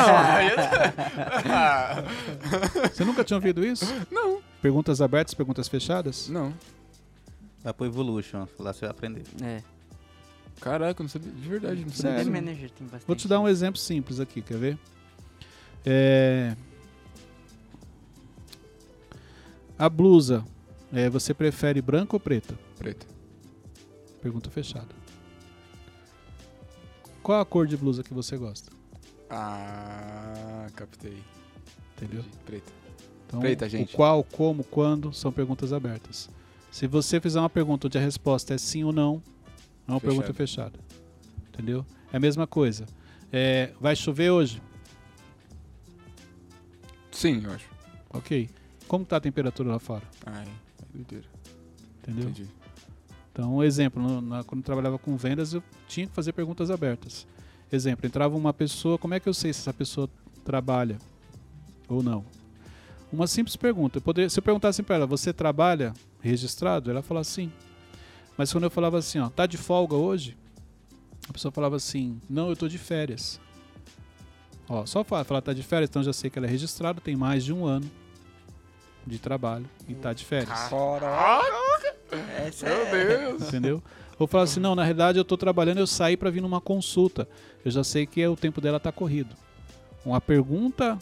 não! você nunca tinha ouvido isso? Não. Perguntas abertas, perguntas fechadas? Não. Vai pro Evolution, lá você vai aprender. É. Caraca, não sabia. De verdade, não sabia. Sério? Manager tem bastante. Vou te dar um exemplo simples aqui, quer ver? É... A blusa, é, você prefere branca ou preta? Preta. Pergunta fechada. Qual a cor de blusa que você gosta? Ah, captei. Entendeu? Preta. Então, Preta, gente. O qual, como, quando são perguntas abertas. Se você fizer uma pergunta onde a resposta é sim ou não, é uma pergunta fechada. Entendeu? É a mesma coisa. É, vai chover hoje? Sim, eu acho. Ok. Como está a temperatura lá fora? Ai, é doideira. Entendeu? Entendi. Então, um exemplo, no, na, quando eu trabalhava com vendas, eu tinha que fazer perguntas abertas. Exemplo, entrava uma pessoa, como é que eu sei se essa pessoa trabalha ou não? Uma simples pergunta. Eu poderia, se eu perguntasse para ela, você trabalha registrado? Ela fala sim. Mas quando eu falava assim, ó, tá de folga hoje? A pessoa falava assim, não, eu tô de férias. Ó, só falar, falar tá de férias, então já sei que ela é registrada, tem mais de um ano de trabalho e tá de férias. Caraca! Meu Deus! Entendeu? Ou falar assim, não, na realidade eu tô trabalhando, eu saí para vir numa consulta. Eu já sei que o tempo dela tá corrido. Uma pergunta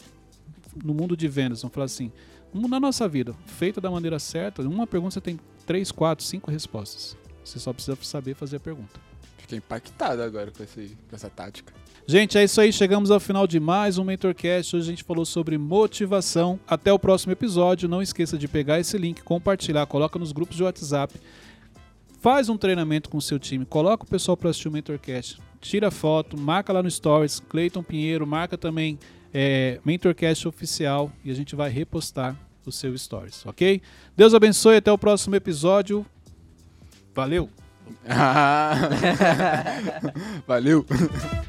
no mundo de vendas, vamos falar assim, na nossa vida, feita da maneira certa, uma pergunta você tem três, quatro, cinco respostas. Você só precisa saber fazer a pergunta. Fiquei impactado agora com, esse, com essa tática. Gente, é isso aí. Chegamos ao final de mais um MentorCast. Hoje a gente falou sobre motivação. Até o próximo episódio. Não esqueça de pegar esse link, compartilhar, coloca nos grupos de WhatsApp. Faz um treinamento com o seu time. Coloca o pessoal para assistir o MentorCast. Tira foto, marca lá no Stories. Cleiton Pinheiro, marca também é, MentorCast Oficial. E a gente vai repostar o seu Stories, ok? Deus abençoe. Até o próximo episódio. Valeu! *laughs* Valeu! *laughs*